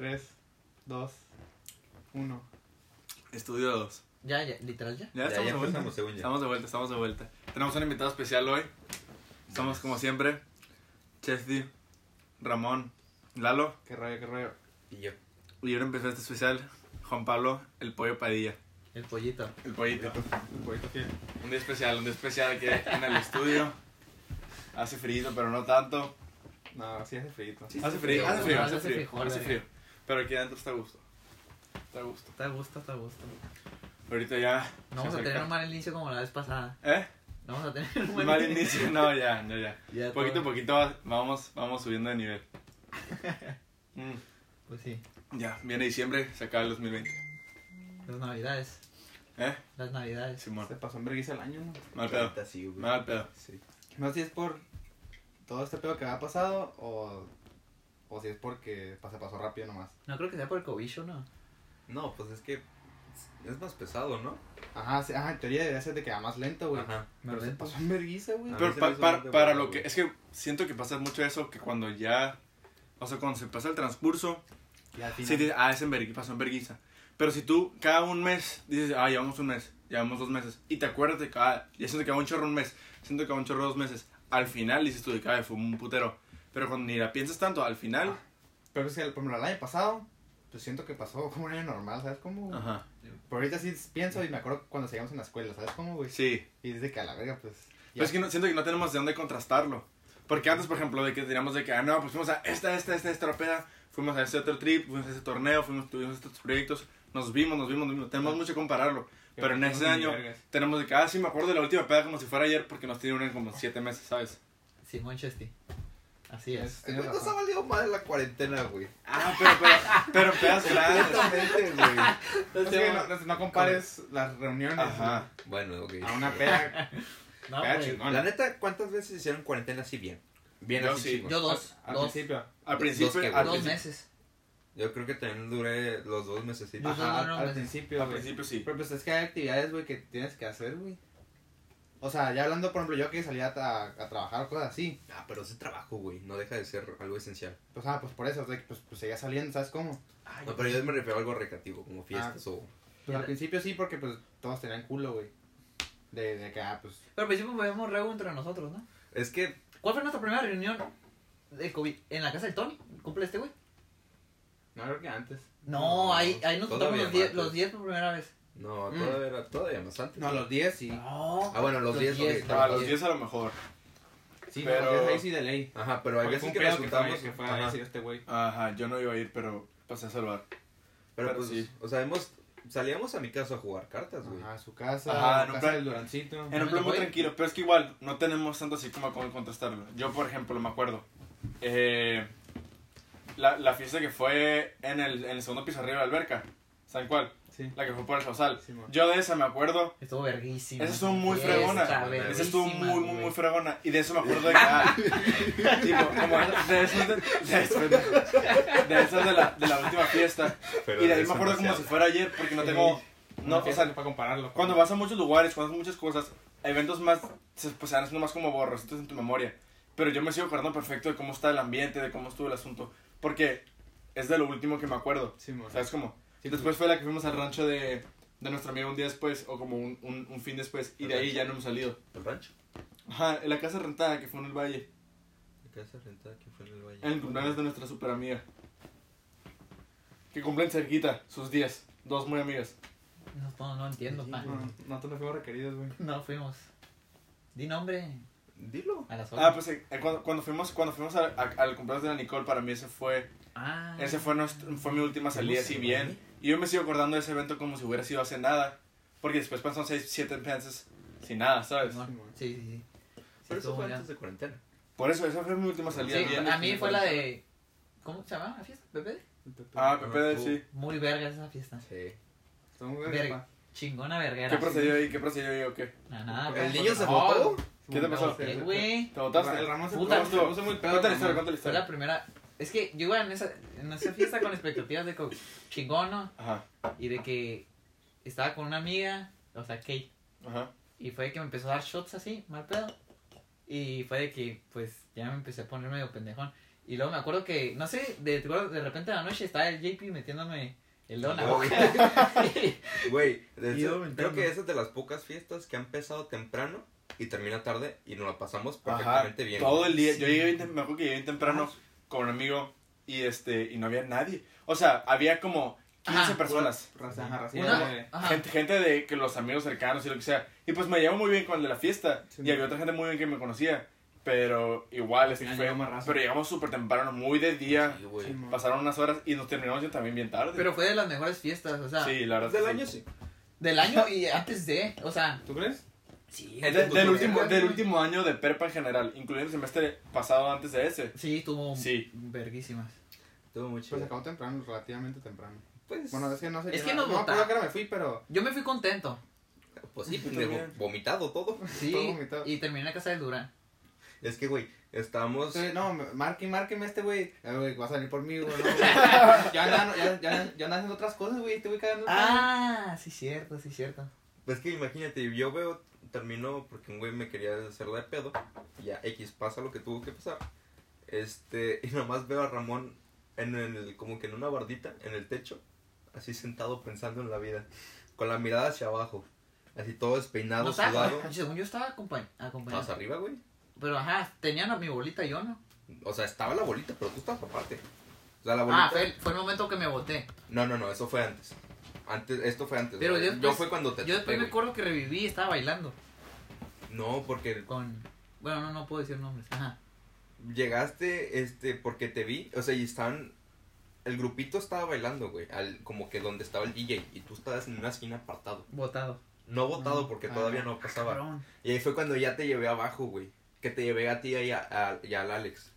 3, 2, 1. Estudio 2. Ya, ya, literal ya. Ya, Ya, estamos ya de vuelta. empezamos, según ya. Estamos de vuelta, estamos de vuelta. Tenemos un invitado especial hoy. Estamos como siempre. Chesty, Ramón, Lalo. Qué rollo, qué rollo. Y yo. Y ahora empezó este especial. Juan Pablo, el pollo Padilla. El pollito. El pollito. Un poquito fiel. Un día especial, un día especial aquí en el estudio. Hace frío, pero no tanto. No, sí hace frío. Sí, Hace frío, frío. hace frío, hace hace frío. Hace frío. Pero aquí adentro está a gusto. Está a gusto. Está a gusto, está a gusto. Ahorita ya. No vamos a tener un mal inicio como la vez pasada. ¿Eh? No vamos a tener un Mal inicio, no, ya, no, ya. Ya Poquito a poquito va- vamos, vamos subiendo de nivel. Mm, Pues sí. ya, viene diciembre, se acaba el 2020. Las navidades. ¿Eh? Las navidades. Simón. Se pasó en vergüenza el año, ¿no? Mal pedo. Mal pedo. Sí. No sé si es por todo este pedo que ha pasado o, o si es porque se pasó rápido nomás. No creo que sea por el cobicho, ¿no? No, pues es que es más pesado, ¿no? Ajá, sí, ajá, en teoría debería ser de que va más lento, güey. Ajá. Pero Más se pasó en vergüenza, güey. Pero pa- para, para lo que. Es que siento que pasa mucho eso, que cuando ya. O sea, cuando se pasa el transcurso, Y al sí dices, ah, es en vergüenza, pasó en vergüenza. Pero si tú cada un mes dices, ah, llevamos un mes, llevamos dos meses, y te acuerdas de cada. Ya siento que va un chorro un mes, siento que va un chorro dos meses. Al final dices tú de cada fue un putero. Pero cuando ni la piensas tanto, al final. Pero es que, por ejemplo, el año pasado, pues siento que pasó como un año normal, ¿sabes cómo? Ajá. Pero ahorita sí pienso y me acuerdo cuando seguíamos en la escuela, ¿sabes cómo, güey? Sí. Y desde que a la verga, pues. Pero es que no, siento que no tenemos de dónde contrastarlo. Porque antes, por ejemplo, de que teníamos de que, ah, no, pues fuimos a esta, esta, esta, esta peda, fuimos a este otro trip, fuimos a ese torneo, fuimos, tuvimos estos proyectos, nos vimos, nos vimos, nos vimos. Tenemos mucho que compararlo. Pero en ese año tenemos de que, ah, sí, me acuerdo de la última peda como si fuera ayer, porque nos tienen en como siete meses, ¿sabes? Simón Chesty. Así es. Güey nos ha valido mal la cuarentena, güey. Ah, pero, pero, pero pedas grandes. Güey. Es que no, compares las reuniones Ajá. Bueno, ok. a una peda. No, peda güey. chingona. La neta, ¿cuántas veces hicieron cuarentena así bien? Bien Yo así sí. Yo dos. Al dos. principio. Al principio, Dos al meses. Yo creo que también duré los dos meses. Ajá, no, al, no, al principio, al güey. principio sí. Pero pues es que hay actividades, güey, que tienes que hacer, güey. O sea, ya hablando, por ejemplo, yo que salía a, a trabajar, cosas así. Ah, pero ese trabajo, güey, no deja de ser algo esencial. Pues, ah, pues por eso, o sea, que, pues, pues seguía saliendo, ¿sabes cómo? No, pero yo me refiero a algo recreativo, como fiestas o... Pues al principio sí, porque pues todos tenían culo, güey. De, de que, ah, pues. Pero al principio podíamos reo entre nosotros, ¿no? Es que, ¿Cuál fue nuestra primera reunión de COVID? ¿En la casa del Tony? ¿Cumple este güey? No, creo que antes. No, No, ahí, ahí nos juntamos los 10 más, los pues. 10 por primera vez. No, Mm. todavía, era, todavía más antes. No, los 10 sí. No. Ah, bueno, los 10, ok. A los 10 a lo mejor. Sí, Pero- no, los 10 ahí sí de ley. Ajá, pero veces fue que nos pedo que fue, juntamos... que fue a decir este güey. Ajá, yo no iba a ir, pero pasé a salvar. Pero, pero pues, sí. o sea, hemos... Salíamos a mi casa a jugar cartas, güey. Ajá, su casa, Ajá, en la un casa plan- del Durancito. En un ¿Dónde plan muy tranquilo, pero es que igual no tenemos tanto así como cómo contrastarlo. Yo, por ejemplo, me acuerdo. eh, la, la fiesta que fue en el, en el segundo piso arriba de la alberca. ¿Saben cuál? Sí. La que fue por el Sausal. Sí. Yo de esa me acuerdo. Estuvo verguísima. Esa estuvo muy fregona. Esa estuvo muy, muy, muy fregona. Y de eso me acuerdo de que. ah, tipo, como de eso de, de, eso- de eso de la, de la última fiesta. Pero Y de ahí eso me acuerdo como si fuera ayer, porque no tengo. No, o sea, para compararlo. cuando vas a muchos lugares, cuando haces muchas cosas, eventos más, se, pues se van haciendo más como borrositos en tu memoria. Pero yo me sigo acordando perfecto de cómo está el ambiente, de cómo estuvo el asunto. Porque es de lo último que me acuerdo. Sí, man. ¿Sabes cómo? Sí, Después fue la que fuimos al rancho de, de nuestro amigo un día después, o como un, un, un fin después, y de ahí ya no hemos salido. ¿El rancho? Ajá, en la casa rentada que fue en el valle, La casa rentada que fue en el valle. en el cumpleaños de nuestra super amiga. Que cumplen cerquita, sus días, dos muy amigas. No, no, no entiendo, Sí, pa. No, nosotros no fuimos requeridos, güey. No fuimos. Di nombre Dilo. a las Ah, pues eh, cuando, cuando fuimos, cuando fuimos a- a- al cumpleaños de la Nicole, para mí ese fue Ah. Ese fue, nuestro, fue mi última salida así bien. Y yo me sigo acordando de ese evento como si hubiera sido hace nada. Porque después pasaron 6, 7 meses sin nada, ¿sabes? Sí, sí, sí. Sí, Pero eso fue antes de cuarentena. Por eso, esa fue mi última salida Sí, a mí fue la de. ¿Cómo se llama la fiesta? ¿Pepe? Ah, Pepe, sí. Muy verga esa fiesta. Sí. Está muy Verga. verga. Chingona verguera. ¿Qué procedió ahí? ¿Qué procedió ahí o qué? Nada, nada. ¿El niño se votó? ¿Qué te pasó? ¿Qué, güey? ¿Te botaste? El Ramón se puso, muy pedo. Cuéntale la historia, cuéntale la Fue la historia. primera. Es que yo iba en esa, en esa fiesta con expectativas de co- chingón, ¿no? Ajá, Y de que estaba con una amiga, o sea, Kate. ajá. Y fue de que me empezó a dar shots así, mal pedo. Y fue de que, pues, ya me empecé a poner medio pendejón. Y luego me acuerdo que, no sé, de, de repente en la noche estaba el JP metiéndome el No, boca. Güey, creo entiendo. que esa es de las pocas fiestas que han empezado temprano y termina tarde y nos la pasamos Ajá, perfectamente bien. todo el día. Yo llegué bien, me acuerdo que llegué bien temprano con un amigo y este y no había nadie. O sea, había como 15 Ajá. personas. Raza, ajá, racía Una- Ajá. Gente, gente de que los amigos cercanos y lo que sea. Y pues me llevo muy bien con el de la fiesta. Sí. y había otra gente muy bien que me conocía. Pero igual, este fue. raza. Pero llegamos súper temprano, muy de día. Sí. Sí. Pasaron unas horas y nos terminamos ya también bien tarde. Pero fue de las mejores fiestas, o sea, sí, la verdad. Del año sí. sí. del año y antes de, o sea, ¿Tú crees? Sí. Es de- del, último, del último año de prepa en general, incluyendo el semestre pasado antes de ese. Sí, estuvo Sí. verguísimas. Estuvo muy Pues acabó temprano, relativamente temprano. Pues, Bueno, es que no sé. Es que no, nos no me acuerdo vota- que me fui, pero. Yo me fui contento, pues sí, vomitado todo. sí, Todo vomitado. y terminé en casa del Durán. Es que, güey, estábamos... Sí, no, marquen, marquen este güey. Eh, güey, va a salir por mí, güey. no, güey. ya andan, ya, ya, ya andan haciendo otras cosas, güey. Te voy cagando. Ah, sí cierto, sí cierto. Pues que imagínate, yo veo, terminó porque un güey me quería hacer de pedo. y Ya, X, pasa lo que tuvo que pasar. Este, y nomás veo a Ramón en el, como que en una bardita, en el techo, así sentado pensando en la vida, con la mirada hacia abajo, así todo despeinado, No sudado. según yo estaba acompañ- acompañado. Más arriba, güey. Pero ajá, tenían a mi bolita y yo no. O sea, estaba la bolita, pero tú estabas aparte. O sea, la bolita. Ah, fue, fue el momento que me boté. No, no, no, eso fue antes. Antes, esto fue antes. Pero ¿no? yo yo fue cuando te Yo después topé, me acuerdo que reviví y estaba bailando No, porque con... Bueno, no, no puedo decir nombres. Ajá. llegaste, este, porque te vi, o sea, y estaban, el grupito estaba bailando, güey, al, como que donde estaba el DJ, y tú estabas en una esquina apartado. Botado. No votado Ah, porque ah, todavía no. no pasaba. Cabrón. Y ahí fue cuando ya te llevé abajo, güey, que te llevé a ti y, a, a- y al Alex.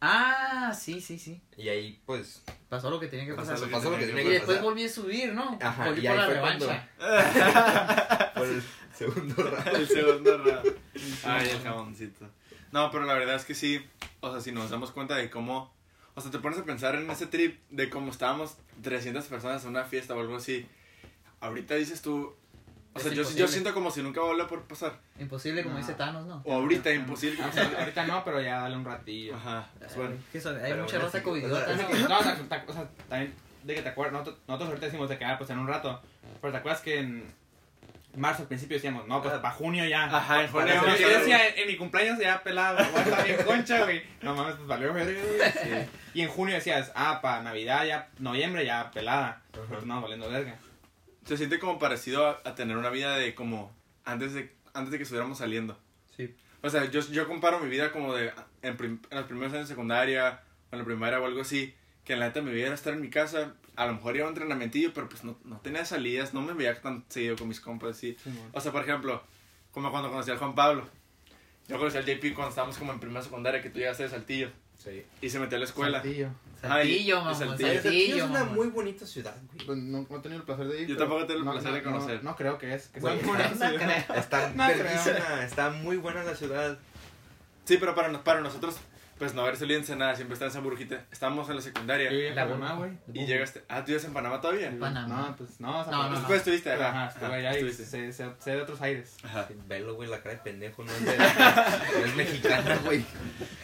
Ah, sí, sí, sí. Y ahí, pues, Pasó lo que tenía que Pasó pasar. lo que pasó lo que tenía Y tenía que después pasar. volví a subir, ¿no? Ajá, volví y por ahí la fue revancha. Por el segundo round. El segundo round. Ay, el jaboncito. No, pero la verdad es que sí. O sea, si nos damos cuenta de cómo. O sea, te pones a pensar en ese trip de cómo estábamos 300 personas en una fiesta o algo así. Ahorita dices tú. O sea, yo, yo imposible. siento como si nunca vuelva a poder pasar. Imposible, como No. dice Thanos, ¿no? O ahorita, imposible. Ah, o sea, ahorita no, pero ya dale un ratillo. Ajá. es bueno. Ay, ¿qué eso? Hay Pero mucha raza o sea, ¿no? No, o sea, ta- o sea, también de que te acuerdas, nosotros, nosotros ahorita decimos de que, ah, pues en un rato, pero te acuerdas que en marzo al principio decíamos, no, pues Ah. para junio ya. Ajá, en junio. yo decía, en, en mi cumpleaños ya pelado, voy a estar bien concha, güey. No mames, pues valió verga, güey. Y en junio decías, ah, para Navidad ya, noviembre ya pelada. Pues no, valiendo verga. Se siente como parecido a, a tener una vida de como antes de, antes de que estuviéramos saliendo. Sí. O sea, yo, yo comparo mi vida como de en, prim- en los primeros años de secundaria o en la primaria o algo así, que en la neta mi vida era estar en mi casa, a lo mejor iba a un entrenamentillo, pero pues no, no tenía salidas, no me veía tan seguido con mis compas, así. O sea, por ejemplo, como cuando conocí al Juan Pablo. Yo conocí al JP cuando estábamos como en primera secundaria, que tú llegaste de Saltillo Sí. y se metió a la escuela. Saltillo. Saltillo, mamá. Saltillo. Es una mamá. muy bonita ciudad, güey. Pues no, no he tenido el placer de ir. Yo tampoco he tenido el no, placer no, de conocer. No, no creo que es. Que Güey, está-. Está No creo. verguísima, está muy buena la ciudad. Sí, pero para, nos- para nosotros, pues no haber salido en Ensenada, siempre estar en esa burbujita. Estábamos en la secundaria Yo La Panamá, güey. y llegaste. Ah, ¿tú vives en Panamá todavía? Panamá. No, pues no, o sea, No, no, Después estuviste, ajá. Ajá, estuve allá y estuviste. sé, sé, sé de otros aires. Ajá. Velo, güey, la cara de pendejo no es, de, no es mexicana, güey.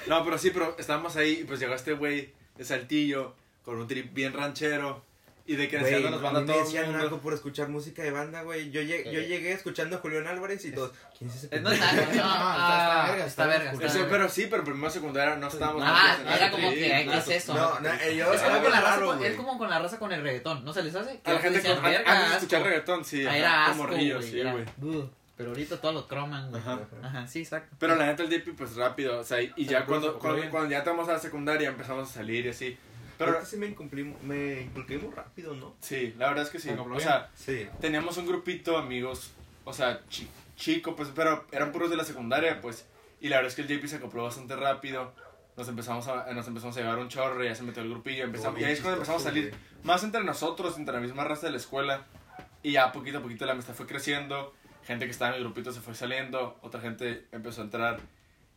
No, pero sí, pero estábamos ahí y pues llegó este güey de Saltillo con un trip bien ranchero y de que Güey, enseñándonos a banda mí a todo el decían mundo. algo por escuchar música de banda, güey. Yo, llegué, yo Eh. llegué escuchando a Julián Álvarez y todos. ¿Quién es ese No no, No, ah, está verga, está está verga. verga. está Eso, verga. pero sí, pero primero secundaria no estábamos. Ah, era como que, ¿qué es eso? No, no, yo Es era como, bien con la raza es como con la raza con el reggaetón, ¿no se les hace? A la gente con, an- "Verga, antes de escuchar asco". reggaetón, sí. Ah, era asco, güey, Pero ahorita todos los croman, güey. Ajá. Ajá, sí, exacto. Pero la neta el JP pues rápido, o sea, y ya cuando, cuando, cuando ya estamos a la secundaria empezamos a salir y así. Pero Pero sí me inculqué, me inculqué muy rápido, ¿no? sí, la verdad es que sí. O sea, Sí. teníamos un grupito de amigos, o sea, chi- chico, pues, pero eran puros de la secundaria, pues. Y la verdad es que el JP se acopló bastante rápido. Nos empezamos a, nos empezamos a llevar un chorro, ya se metió el grupillo, empezamos, y ahí es cuando empezamos a salir más entre nosotros, entre la misma raza de la escuela. Y ya poquito a poquito la amistad fue creciendo. Gente que estaba en el grupito se fue saliendo, otra gente empezó a entrar.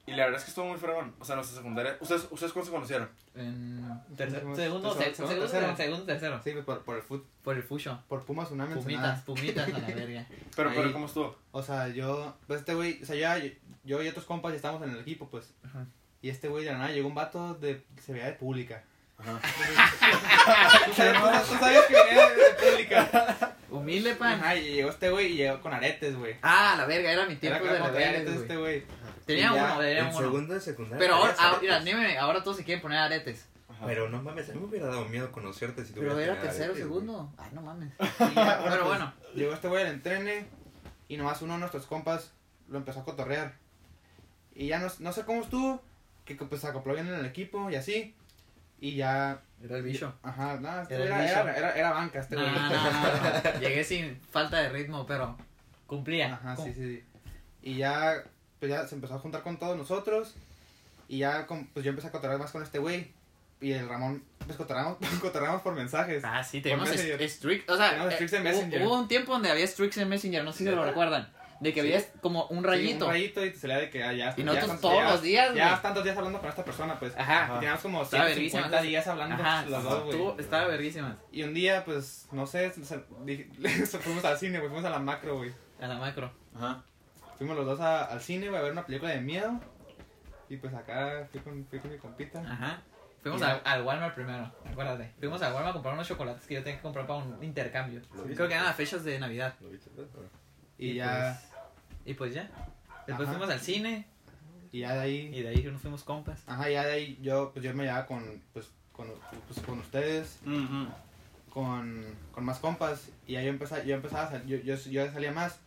Y la verdad es que estuvo muy fregón. O sea, nuestra secundaria. ¿Ustedes, ¿ustedes cuándo se conocieron? En segundo, tercero, se- segundo, tercero. segundo, tercero. Sí, por, por el fut, Por el fucho. por Pumas Tsunami Pumitas, pumitas a la verga. Pero, Ahí. pero ¿cómo estuvo? O sea, yo, pues este güey, o sea, ya, yo y otros compas ya estamos en el equipo, pues. Ajá. Y este güey de la nada llegó un vato de. Se veía de pública. Ajá. ¿Tú sabes, que venía de pública. Humilde, pan. Ajá, y llegó este güey y llegó con aretes, güey. Ah, la verga, era mi tiempo de rebeldes, aretes güey. este güey. Tenía ya, uno, tenía En uno. segundo de secundaria. Pero ahora, traías ah, mira, dime, ahora todos se quieren poner aretes. Ajá. Pero no mames, a mí me hubiera dado miedo conocerte si Pero tuvieras era tercero, aretes, segundo. Ay, no mames. Ya, Pero pues, bueno. Llegó este güey al entrene y nomás uno de nuestros compas lo empezó a cotorrear. Y ya no, no sé cómo estuvo, que pues se acopló bien en el equipo y así. Y ya, Era el bicho. ajá, nada, este Era era, bicho. era, era, era banca este No, güey. no, no, no, no. Llegué sin falta de ritmo, pero cumplía. Ajá, Cum- sí, sí, sí. Y ya, pues ya se empezó a juntar con todos nosotros. Y ya, con- pues yo empecé a cotorrear más con este güey. Y el Ramón, pues cotorreamos, cotorreamos por mensajes. Ah, sí, es- streak, o sea, eh, streaks en hubo- Messenger. hubo un tiempo donde había streaks en Messenger, no sé si se lo recuerdan, de que Sí. había como un Sí, rayito. un rayito y te salía de que ah, ya. Y ya nosotros todos ya- los días, Ya güey. tantos días hablando con esta persona, pues. Ajá. Y teníamos como Estaba 150 verguísima. días hablando Ajá, los dos, güey. estaba verguísimas. Y un día, pues, no sé, fuimos al cine, güey, fuimos a la macro, güey. A la macro. Ajá. Fuimos los dos a- al cine, güey, a ver una película de miedo. Y pues acá fui con, fui con mi compita. Ajá. Fuimos Ya. al, al Walmart primero, acuérdate. Fuimos al Walmart a comprar unos chocolates que yo tenía que comprar para un intercambio. Creo que eran las fechas de Navidad. Y, Y ya, Y pues ya. Después Ajá. fuimos al cine y ya de ahí, y de ahí nos fuimos compas. ajá, ya de ahí yo, pues yo me llevaba con, pues, con, pues, con ustedes, Ujú. con, con más compas. Y ya yo empezaba, yo empezaba a sal- yo, yo, yo salía más.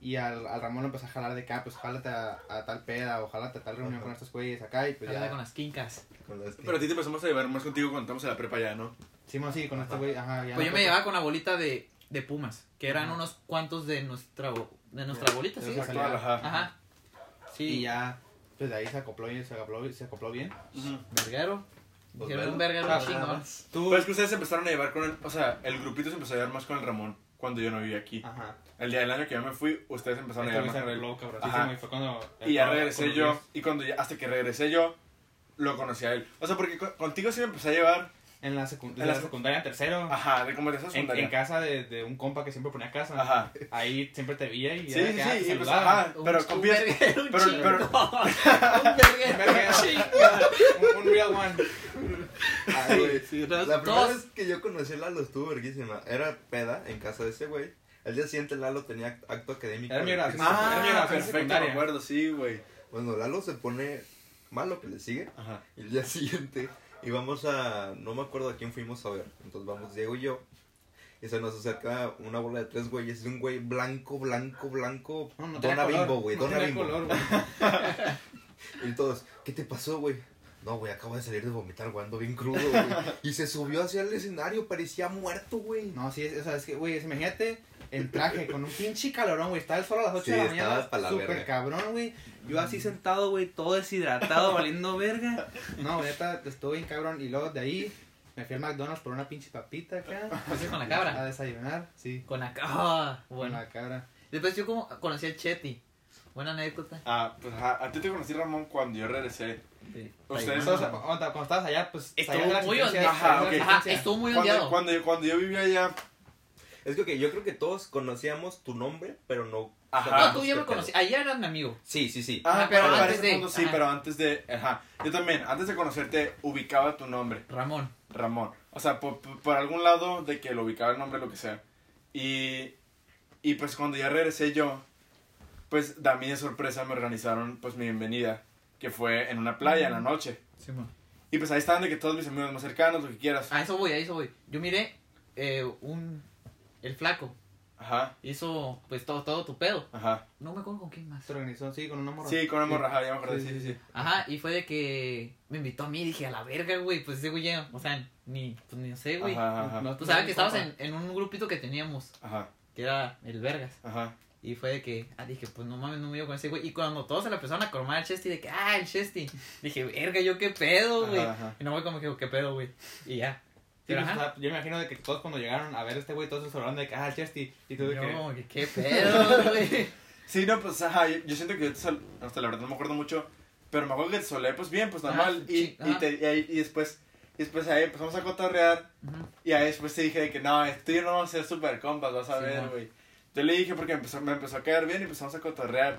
Y al, al Ramón lo empecé a jalar de acá, pues jálate a, a tal peda o jálate a tal reunión Ajá. con estos güeyes acá. Y pues Hablaba ya, con las quincas. Pero a ti te empezamos a llevar más contigo cuando estamos en la prepa ya, ¿no? sí, mo, sí, con este Ajá. güey, ajá. ya Pues yo me llevaba con la bolita de, de Pumas, que eran Ajá. unos cuantos de nuestra, de nuestra bolita, ¿sí? Actual, ajá. Ajá. Sí, Y ya, pues de ahí se acopló bien, se acopló, se acopló bien. Verguero. Pues Dijeron un verguero Ah, chingón. Tú, Pero es que ustedes empezaron a llevar con el, o sea, el grupito se empezó a llevar más con el Ramón cuando yo no vivía aquí. ajá. El día del año que yo me fui, ustedes empezaron a Este llevar se Ajá. y fue cuando... Y ya regresé yo, y cuando ya, hasta que regresé yo, lo conocí a él. O sea, porque co- contigo sí me empecé a llevar, En la, secu- En la la sec- secundaria en tercero. ajá, de como de esa En, secundaria. en casa de, de un compa que siempre ponía casa. Ajá. Ahí siempre te veía y Sí, era sí, que, ah, sí, y pues, ajá, Un- pero verguero, un pero- pero- un un chingo. un, un real one. Ay, güey. Sí, La todos- primera vez que yo conocí a Lalo estuvo verguísima. Era peda en casa de ese güey. Al día siguiente Lalo tenía acto académico. Era mi graduación. física. Era mi Ah, perfecto, me secundaria. acuerdo, sí, güey. Bueno, Lalo se pone malo que le sigue. Ajá. Y el día siguiente íbamos a. No me acuerdo a quién fuimos a ver. Entonces vamos Diego y yo. Y se nos acerca una bola de tres güeyes. Y un güey blanco, blanco, blanco. No, no dona bimbo, güey. no dona bimbo. color, güey. Y todos, ¿qué te pasó, güey? No, güey, acabo de salir de vomitar, güey, ando bien crudo, güey. Y se subió hacia el escenario, parecía muerto, güey. No, sí, es, o sea, es que, güey, es- imagínate en traje, con un pinche calorón, güey. Estaba el sol a las 8 Sí, de la mañana. pa' la Súper verga. cabrón, güey. Yo así sentado, güey, todo deshidratado, valiendo verga. No, güey, neta, estuve bien cabrón. Y luego de ahí me fui al McDonald's por una pinche papita acá. Fuiste con la A cabra. desayunar, sí. Con la cabra. Con Bueno. la cabra. Después yo como conocí a Chetty. Buena anécdota. Ah, pues ajá, a ti te conocí, Ramón, cuando yo regresé. Sí. Ustedes- Entonces, cuando, cuando estabas allá, pues. Estuvo muy ondeado. Ajá. Ajá, estuvo muy Cuando, ondeado. cuando, yo, cuando yo vivía allá, Es que ok, yo creo que todos conocíamos tu nombre, pero no. Ajá. No, tú ya me conocí. Ayer eras mi amigo. Sí, sí, sí. Ah, Ajá, pero para antes de- sí, ajá. pero antes de. Ajá. Yo también, antes de conocerte, ubicaba tu nombre, Ramón. Ramón. O sea, por, por- algún lado de que lo ubicaba el nombre, lo que sea. Y. Y pues cuando ya regresé yo, pues a mí de sorpresa me organizaron pues mi bienvenida, que fue en una playa en la noche. Simón. Y pues ahí estaban de que todos mis amigos más cercanos, lo que quieras. A eso voy, a eso voy. Yo miré eh, un. El flaco. Ajá, Hizo pues todo, todo tu pedo. ajá. No me acuerdo con quién más. Se organizó, sí, con una morra. Sí, con una morra, ajá, ya me acuerdo, Sí, sí, sí, sí, sí. Ajá, y fue de que me invitó a mí y dije, a la verga, güey. Pues ese güey ya, o sea, ni, pues ni sé, güey. Ajá, ajá, No, Tú sabes que estabas en, en un grupito que teníamos, ajá, que era el Vergas. ajá. Y fue de que, ah, dije, pues no mames, no me dio con ese güey. Y cuando todos se le empezaron a cromar al Chesty, de que, ah, el Chesty. Dije, verga, yo qué pedo, güey. Y no voy como que, qué pedo, güey. Y ya. Sí, Pero, pues, ajá. sea, yo me imagino de que todos cuando llegaron a ver a este güey, todos se hablaron de que, ah, Chesty. Y tú de que. No, que qué pedo, güey. Sí, no, pues, ajá, yo, yo siento que yo te sol... Hasta la verdad no me acuerdo mucho, pero me acuerdo que te solé, pues bien, pues normal. Ajá, y, y, te- y, ahí- y después, y después ahí empezamos a cotorrear, Ujú. y ahí después te dije de que no, tú y yo no vamos a ser super compas, vas a Sí, ver, güey. Yo le dije porque empezó, me empezó a caer bien y empezamos a cotorrear.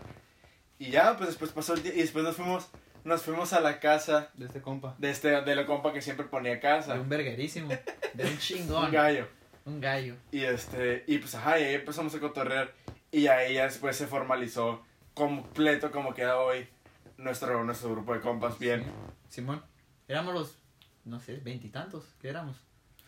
Y ya, pues después pasó el día, y después nos fuimos, nos fuimos a la casa De este compa. de este de la compa que siempre ponía De casa. un verguerísimo. De un chingón. Un gallo. Un gallo. Y este, y pues ajá, y ahí empezamos a cotorrear. Y ahí ya después se formalizó completo como queda hoy nuestro, nuestro grupo de compas bien. Simón. Éramos los, no sé, veintitantos. ¿Qué éramos?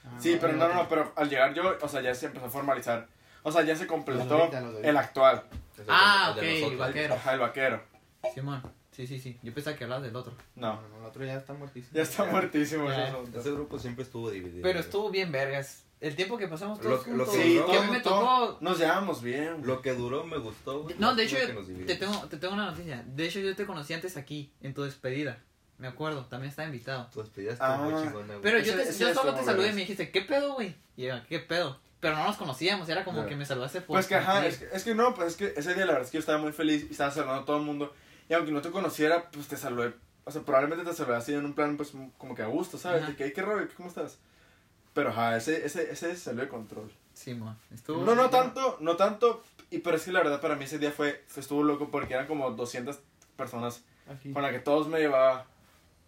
Ah, Sí, pero no, no, no, pero al llegar yo, o sea, ya se empezó a formalizar. O sea, ya se completó ahorita, los de ahorita. el actual. Ah, el de ok, nosotros. el vaquero. Ajá, el vaquero. Simón. Sí, sí, sí. Yo pensaba que hablabas del otro. No, No, el otro ya está muertísimo. ya está muertísimo Ya. ese asunto. Ese grupo siempre estuvo dividido. Pero estuvo bien vergas. El tiempo que pasamos Lo- todos lo juntos. que Sí, duró- que a mí me tocó... Nos llevamos bien. Lo que duró me gustó, güey. No, de hecho, lo dividió. te tengo, te tengo una noticia. De hecho, yo te conocí antes aquí, en tu despedida. Me acuerdo, también estaba invitado. Tu despedida estuvo Ah. muy chingona, güey. Pero yo, te- ese yo solo te saludé y me dijiste, ¿qué pedo, güey? Y yo, ¿qué pedo? Pero no nos conocíamos, era como que me saludaste por... Pues que ajá, es que, es que no, pues es que ese día la verdad es que yo estaba muy feliz y estaba saludando a todo el mundo. Y aunque no te conociera, pues te saludé. O sea, probablemente te saludé así en un plan, pues como que a gusto, ¿sabes? Ajá. De que, "Ay, qué rollo, ¿cómo estás? Pero ajá, ese, ese, ese salió de control. Simón, estuvo... No, no tanto, no tanto. Y pero es que la verdad para mí ese día fue, estuvo loco porque eran como 200 personas Aquí. con las que todos me llevaba.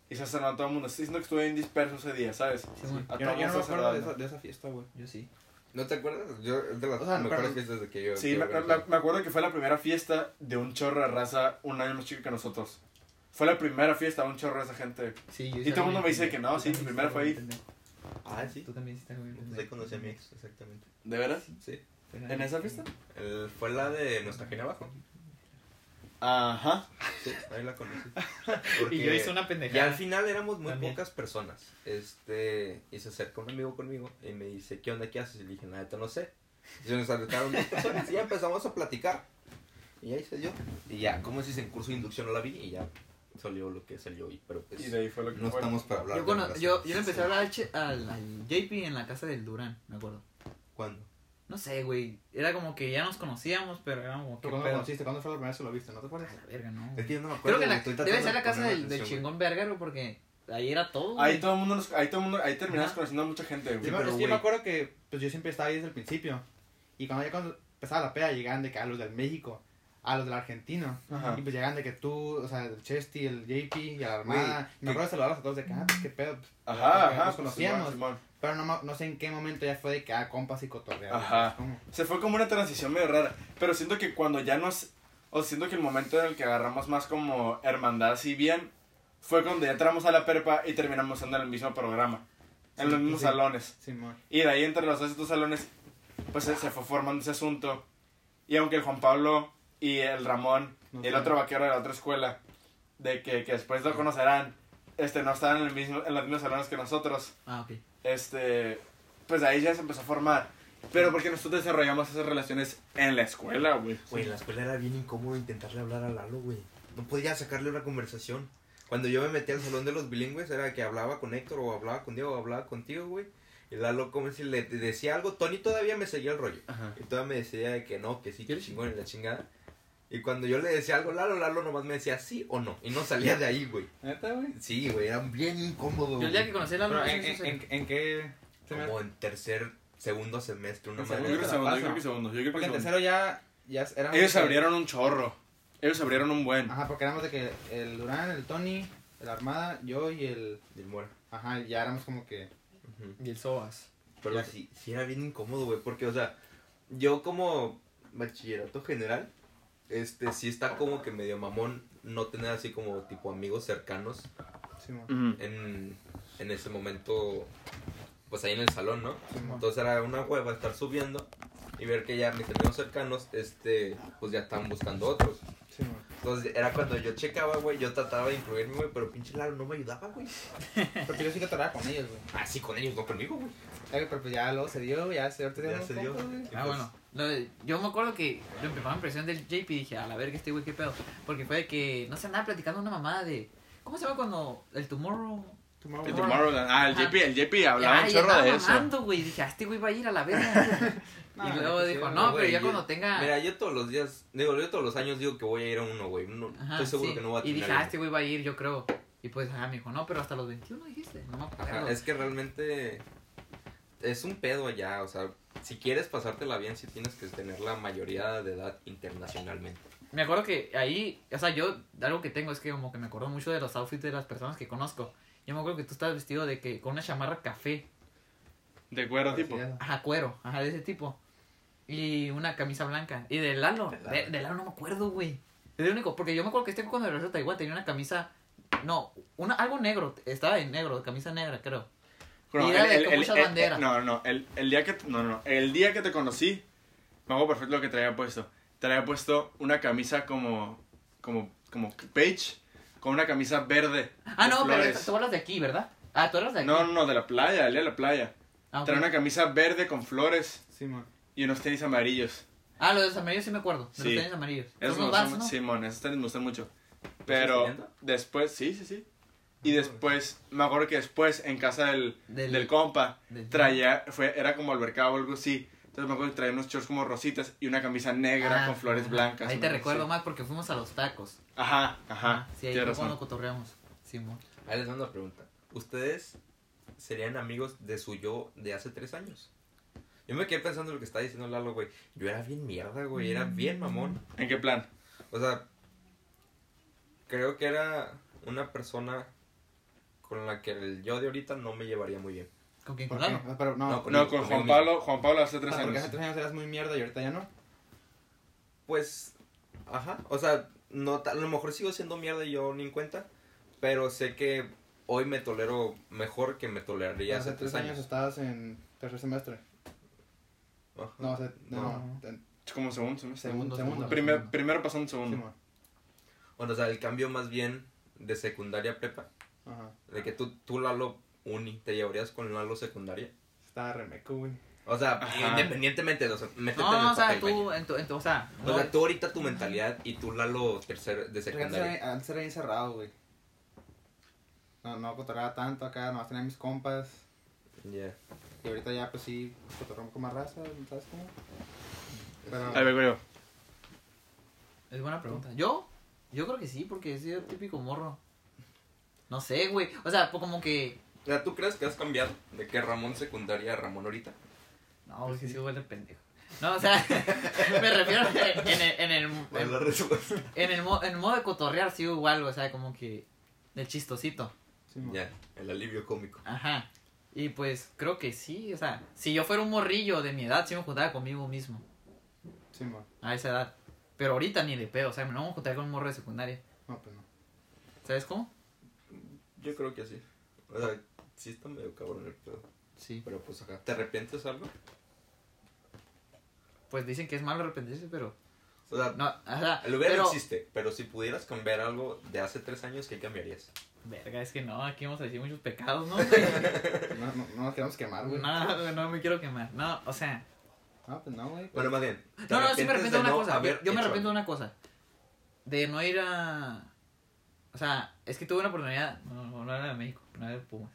Y se saludaban a todo el mundo. Estoy diciendo que estuve bien disperso ese día, ¿sabes? Simón, A Yo, no- yo no me acuerdo de esa, de esa fiesta, güey. yo sí. ¿No te acuerdas? Yo, es de las O sea, mejores pero- fiestas de que yo. Sí, que me, acuerdo que fue la primera fiesta de un chorro de raza un año más chico que nosotros. Fue la primera fiesta de un chorro de esa gente. Sí, yo Y todo el mundo me dice que no, sí, mi primera fue ahí. Ah, sí. Tú también hiciste algo bien Pues ahí conocí a mi ex, exactamente. ¿De veras? Sí. ¿En esa fiesta? El, fue la de nuestra genia abajo. Ajá. Sí, ahí la conocí. Y yo hice una pendejada. al final éramos muy También. pocas personas. Este, y se acerca un amigo conmigo y me dice, ¿qué onda, qué haces? Y le dije, nada, no sé. Y se nos acercaron dos personas y ya empezamos a platicar. Y ahí se dio. Y ya, como si en curso de inducción no la vi y ya salió lo que salió. Y, pero pues, Y de ahí fue lo que no fue. estamos para hablar Yo, relaciones. yo, yo le empecé a hablar al, al, al JP en la casa del Durán, me acuerdo. ¿Cuándo? No sé, güey. Era como que ya nos conocíamos, pero era como que. ¿Pero ¿Cuándo lo conociste? ¿Cuándo fue la primera vez que lo viste? ¿No te acuerdas? A la verga, no. Es que yo no me Creo acuerdo. que güey, la, debe ser la casa del, del chingón verguero porque ahí era todo. Ahí güey. todo el mundo, nos- ahí todo el mundo, ahí terminamos conociendo a mucha gente, Sí, güey. me- pero, es que yo me güey. acuerdo que pues yo siempre estaba ahí desde el principio. Y cuando ya cuando empezaba la peda llegaban de que a los del México, a los del argentino. Ajá. Y pues llegaban de que tú, o sea, el Chesty, el JP y a la Armada. Güey, y me acuerdo de saludarlos a todos de que, ah, pues qué pedo. pues, Ajá, ajá. Nos pues, conocíamos. Simón, Simón. Pero no, no sé en qué momento ya fue de que, ah, compas y cotorrear. Ajá. Se fue como una transición medio rara. Pero siento que cuando ya nos. O siento que el momento en el que agarramos más como hermandad así bien. Fue cuando ya entramos a la prepa y terminamos en el mismo programa. En Sí, los mismos sí. salones. Simón. Y de ahí entre los dos estos salones. Pues se, se fue formando ese asunto. Y aunque el Juan Pablo y el Ramón No y el otro vaquero de la otra escuela. De que, que después lo conocerán. Este, no estaban en, el mismo, en los mismos salones que nosotros Ah, ok. Este, pues ahí ya se empezó a formar. Pero porque nosotros desarrollamos esas relaciones en la escuela, güey. Güey, en la escuela era bien incómodo intentarle hablar a Lalo, güey. No podía sacarle una conversación. Cuando yo me metí al salón de los bilingües, era que hablaba con Héctor o hablaba con Diego o hablaba contigo, güey. Y Lalo, como si le decía algo, Tony todavía me seguía el rollo. Ajá. Y todavía me decía de que no, que sí, que chingón y la chingada. Y cuando yo le decía algo, Lalo, Lalo nomás me decía sí o no. Y no salía de ahí, güey. ¿Neta, güey? Sí, güey, era bien incómodo. Yo el día que conocí a la Pero, luna, ¿en, en, en, en qué? Como en tercer, segundo semestre, una En Yo madre. creo que segundo, yo creo que segundo, yo creo que Porque en tercero ya, ya éramos Ellos que- abrieron un chorro. Ellos abrieron un buen. Ajá, porque éramos de que el Durán, el Tony, el Armada, yo y el... Del Mora. Ajá, ya éramos como que... Ujú. Y el Soas. Pero Ya. sí, sí era bien incómodo, güey, porque, o sea, yo como bachillerato general, este, sí está como que medio mamón no tener así como tipo amigos cercanos en, en ese momento, pues ahí en el salón, ¿no? Entonces era una hueva estar subiendo y ver que ya mis amigos cercanos, este, pues ya están buscando otros. Entonces era cuando yo checaba, güey, yo trataba de incluirme, güey, pero pinche Lalo no me ayudaba, güey. Porque yo sí que trataba con ellos, güey. Ah, sí, con ellos, no conmigo, güey. Eh, Pero pues ya luego se dio, ya se, ahorita Ya se dio. Y Ah, pues, bueno. Lo de- yo me acuerdo que lo empezaba impresión del JP y dije, a la verga, este güey, qué pedo. Porque fue de que, no sé, andaba platicando una mamada de. ¿Cómo se llama cuando el Tomorrow? Tomorrow El. Tomorrowland. Ah, el Ajá. JP, el JP hablaba Ah, un y chorro de eso. mamando, güey. Dije, ah, este güey va a ir a la verga. No, y luego dijo, sí, no, güey, pero ya yo- cuando tenga. Mira, yo todos los días, digo, yo todos los años digo que voy a ir a uno, güey. No, Ajá, estoy seguro sí. que no voy a Y tener. dije, ah, este güey va a ir, yo creo. Y pues, ah, me dijo, no, pero hasta los 21 dijiste. No me acuerdo. Ajá, es que realmente es un pedo allá, o sea, si quieres pasártela bien, sí tienes que tener la mayoría de edad internacionalmente. Me acuerdo que ahí, o sea, yo, algo que tengo es que como que me acuerdo mucho de los outfits de las personas que conozco. Yo me acuerdo que tú estabas vestido de que con una chamarra café, De cuero tipo. Ajá, cuero, ajá, de ese tipo. Y una camisa blanca. Y de Lalo, De Lalo. de, de Lalo no me acuerdo, güey. Es el único, porque yo me acuerdo que este cuando regresó a Taiwán tenía una camisa, no, una, algo negro, estaba en negro, camisa negra, creo. No, era de con muchas banderas. no, no, el, el día que no, no, el día que te conocí, me hago perfecto lo que traía puesto. Traía puesto una camisa como como como beige con una camisa verde. Ah, no, pero flores. tú hablas de aquí, ¿verdad? Ah, tú hablas de aquí. No, no, no, de la playa, el día de la playa. Ah, ok. Traía una camisa verde con flores Simón. y unos tenis amarillos. Ah, los de amarillos sí me acuerdo. De Sí. los tenis amarillos. Esos Son me gustan, ¿no? Simón, esos tenis me gustan mucho. estás Pero viendo? después, sí, sí, sí. Y después, me acuerdo que después, en casa del, Del- del, compa, del- traía, fue, era como albercado o algo así. Entonces me acuerdo que traía unos shorts como rositas y una camisa negra Ah, con flores ajá. blancas. Ahí te recuerdo Sí. más porque fuimos a los tacos. Ajá, ajá. Ah, Sí, ahí fue cuando cotorreamos. Simón. Ahí les mando una pregunta. ¿Ustedes serían amigos de su yo de hace tres años? Yo me quedé pensando en lo que está diciendo Lalo, güey. Yo era bien mierda, güey. Era bien mamón. ¿En qué plan? O sea, creo que era una persona con la que el yo de ahorita no me llevaría muy bien. ¿Con quién? ¿Por Con? Lalo. Ah, Pero no. No, con- No, con conmigo Juan. Pablo, Juan Pablo hace tres Ah, porque años. hace tres años eras muy mierda y ahorita ya no. Pues, ajá. O sea, no, a lo mejor sigo siendo mierda y yo ni en cuenta. Pero sé que hoy me tolero mejor que me toleraría hace tres años estabas en tercer semestre. Ajá. No, hace, no, Es como segundo semestre. segundo, Segundo, segundo. Primer, primero pasó un segundo. Bueno, o sea, el cambio más bien de secundaria a prepa. Ajá. De que tú, tú Lalo uni, te llevarías con Lalo secundaria. Estaba remeco, güey. O sea, Ajá. independientemente, o sea, métete en No, el no, o sea, papel, tú, en tu, en tu- o sea, O no, sea, tú ahorita tu mentalidad y tú Lalo tercero de secundaria. era, antes era encerrado, güey. No, no cotorreaba tanto acá, nomás tenía mis compas. Ya. Y ahorita ya, pues sí, cotorreo un poco más raza, ¿sabes cómo? Pero, Ahí vengo yo. es buena pregunta. ¿Yo? Yo creo que sí, porque he sido típico morro. No sé, güey. O sea, pues como que... O sea, ¿tú crees que has cambiado de que Ramón secundaria a Ramón ahorita? No, es que sí huele pendejo. No, o sea, me refiero en el, en el, en, la respuesta? en el, mo- en el modo de cotorrear, sí igual, o sea, como que del chistosito. Simón. Ya, el alivio cómico. Ajá. Y pues creo que sí, o sea, si yo fuera un morrillo de mi edad, sí me juntaba conmigo mismo, Simón. a esa edad. Pero ahorita ni de pedo, o sea, no me voy a juntar con un morro de secundaria. No, pues no. ¿Sabes cómo? Yo creo que sí. O sea, sí está medio cabrón el pedo. Sí. Pero pues acá, ¿te arrepientes algo? Pues dicen que es malo arrepentirse, pero... O sea, No, o sea, el hubiera pero... existe, pero si pudieras cambiar algo de hace tres años, ¿qué cambiarías? Verga, es que no, aquí vamos a decir muchos pecados, ¿no? No, no, no nos queremos quemar, güey. no, güey, no me quiero quemar. No, o sea... No, pues no, güey. Bueno, más bien. ¿te No, no, sí me arrepiento de una no cosa. Yo, me arrepiento de una cosa. De no ir a... O sea, es que tuve una oportunidad, no, no, era de México, no era de Pumas.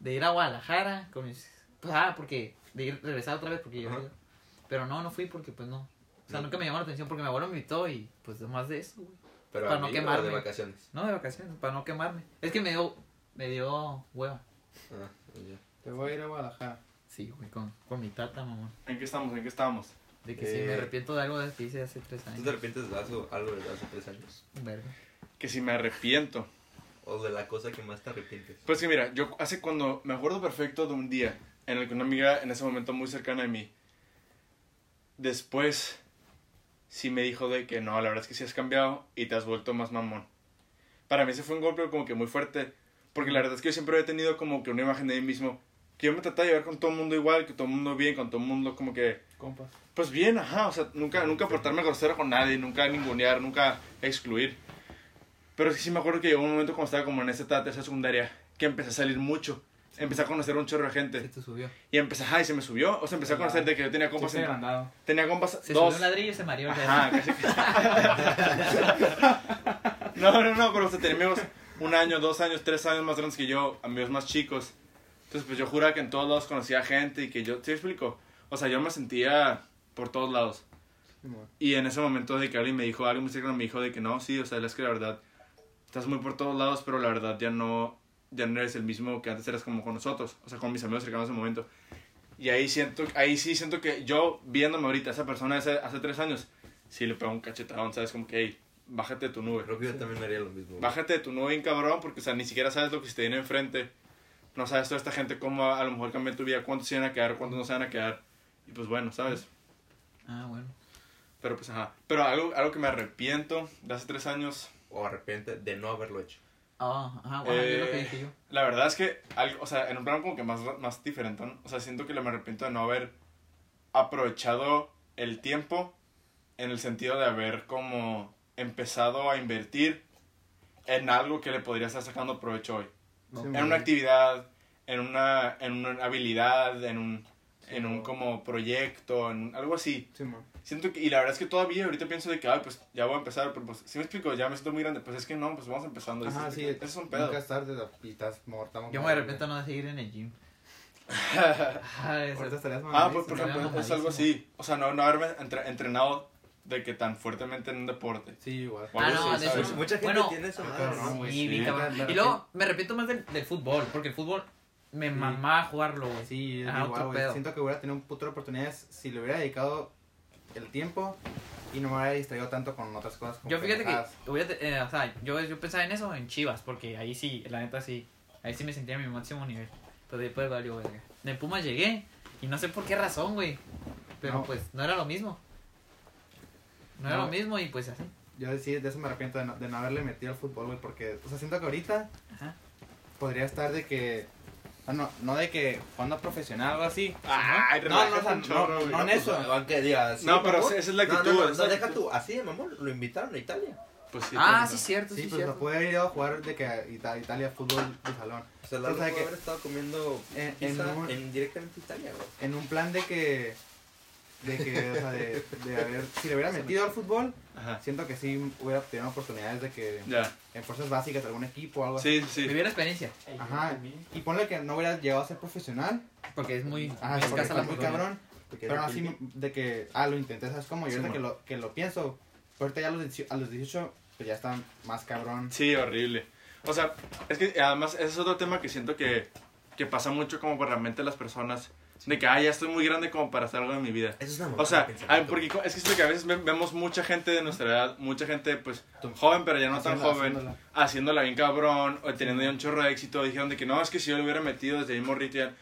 De ir a Guadalajara con mis... Pues, ah, porque... De ir regresar otra vez porque yo... Ajá. Pero no, no fui porque pues no. O sea, No. nunca me llamó la atención porque mi abuelo me invitó y pues más de eso, güey. Pero para a no mí, quemarme. de vacaciones. No, de vacaciones, para no quemarme. Es que me dio... Me dio hueva. Ah, ya. Te voy a ir a Guadalajara. Sí, güey, con, con mi tata, mamá. ¿En qué estamos? ¿En qué estamos? De que sí, Eh. me arrepiento de algo que hice hace tres ¿Tú te años. arrepientes de algo, algo de hace tres años? Verga. Que si me arrepiento. ¿O de la cosa que más te arrepientes? Pues que mira, yo hace cuando me acuerdo perfecto de un día en el que una amiga en ese momento muy cercana a mí, después sí me dijo de que no, la verdad es que sí has cambiado y te has vuelto más mamón. Para mí ese fue un golpe como que muy fuerte, porque la verdad es que yo siempre he tenido como que una imagen de mí mismo, que yo me trataba de llevar con todo el mundo igual, que todo el mundo bien, con todo el mundo como que, Compas. pues bien, ajá, o sea, nunca, nunca portarme grosero con nadie, nunca ningunear, nunca excluir. Pero sí, sí me acuerdo que llegó un momento cuando estaba como en esa etapa, tercera secundaria, que empecé a salir mucho. Empecé a conocer a un chorro de Se gente. te subió. Y empecé, ajá, y se me subió. O sea, empecé a conocer de que yo tenía compas Sí, en... agrandado. Tenía compas, Se dos. subió un ladrillo y se mareó. Ajá, casi. no, no, no, pero o sea, tenía amigos un año, dos años, tres años más grandes que yo, amigos más chicos. Entonces, pues yo juraba que en todos lados conocía gente y que yo, ¿sí explico? O sea, yo me sentía por todos lados. Y en ese momento de que alguien me dijo, alguien me dijo de que no, sí, o sea, es que la verdad, estás muy por todos lados, pero la verdad ya no, ya no eres el mismo que antes eras como con nosotros, o sea, con mis amigos cercanos en ese momento. Y ahí siento, ahí sí siento que yo, viéndome ahorita, esa persona hace, hace tres años, sí le pego un cachetadón, ¿sabes? Como que, hey, bájate de tu nube. Creo que yo también haría lo mismo. güey. Bájate de tu nube bien cabrón, porque, o sea, ni siquiera sabes lo que se te viene enfrente. No sabes toda esta gente cómo a, a lo mejor cambia tu vida, cuántos se van a quedar, cuántos no se van a quedar. Y pues bueno, ¿sabes? Ah, bueno. Pero pues ajá. Pero algo, algo que me arrepiento de hace tres años, O arrepiente de no haberlo hecho. Ah, ajá, bueno, yo lo que Eh, dije yo. La verdad es que, algo, o sea, en un plano como que más, más diferente, ¿no? O sea, siento que me arrepiento de no haber aprovechado el tiempo en el sentido de haber como empezado a invertir en algo que le podría estar sacando provecho hoy. Sí, En una actividad, en una, en una habilidad, en un, Sí, en un mo. como proyecto, en algo así. Sí, man. Siento que, y la verdad es que todavía ahorita pienso de que, ay, pues ya voy a empezar, pero pues, si me explico, ya me siento muy grande, pues es que no, pues vamos empezando. Ajá, sí. Eso es un pedo. Nunca es tarde y estás morta. Yo me arrepiento no de seguir en el gym. Ah, Ah, pues por ejemplo, es algo así. O sea, no, no haberme entre- entrenado de que tan fuertemente en un deporte. Sí, igual. Ah. Mucha gente Bueno, tiene eso. ah, ¿no? Sí, me Y luego me arrepiento más del, del fútbol, porque el fútbol me Sí. mamaba jugarlo, güey. Sí, es Ah, igual, otro pedo. Siento que hubiera tenido un puto de oportunidades si le hubiera dedicado el tiempo y no me hubiera distraído tanto con otras cosas. como Yo fíjate que, eh, o sea, yo, yo pensaba en eso en Chivas, porque ahí sí, la neta sí, ahí sí me sentía a mi máximo nivel. Pero después valió verga. En Pumas llegué y no sé por qué razón, güey. Pero No. pues no era lo mismo. No, era lo mismo y pues así. Yo sí, de eso me arrepiento de no, de no haberle metido al fútbol, güey, porque, o sea, siento que ahorita Ajá. podría estar de que, no, no de que jugando profesional o algo así. Ay, no, no, o un chorro, no, no en eso. Aunque digas. No, pero esa es la actitud, No, no, no, la deja tú. Así de mamón, lo invitaron a Italia. Pues sí. Ah, tienes sí, cierto, Sí, sí, pues cierto. puede ido a jugar de que a Ita- Italia fútbol de salón. O sea, O Lalo sea, puede que- haber estado comiendo En- pizza en en, un- directamente Italia, güey. En un plan de que, de que, o sea, de, de haber, si le hubiera metido al fútbol, Ajá. siento que sí hubiera tenido oportunidades de que Ya. En fuerzas básicas de algún equipo o algo así. Sí, sí, sí. Vivir la experiencia, Ajá. Y ponle que no hubiera llegado a ser profesional. porque es muy, Ajá, porque escasa la muy cabrón. Porque Pero era así de que, ah, lo intenté, ¿sabes cómo? Yo Sí, ahorita que lo, que lo pienso, ahorita ya a los, 18 a los 18, pues ya está más cabrón. Sí, horrible. O sea, es que además ese es otro tema que siento que, que pasa mucho como por la mente de las personas. De que, ah, ya estoy muy grande como para hacer algo en mi vida. Eso es una O sea, ay, porque es que que a veces ve- vemos mucha gente de nuestra edad, mucha gente pues joven, pero ya no tan joven, haciéndola. haciéndola bien cabrón, o teniendo ya un chorro de éxito, dijeron de que no, es que si yo lo hubiera metido desde ahí morrito ya-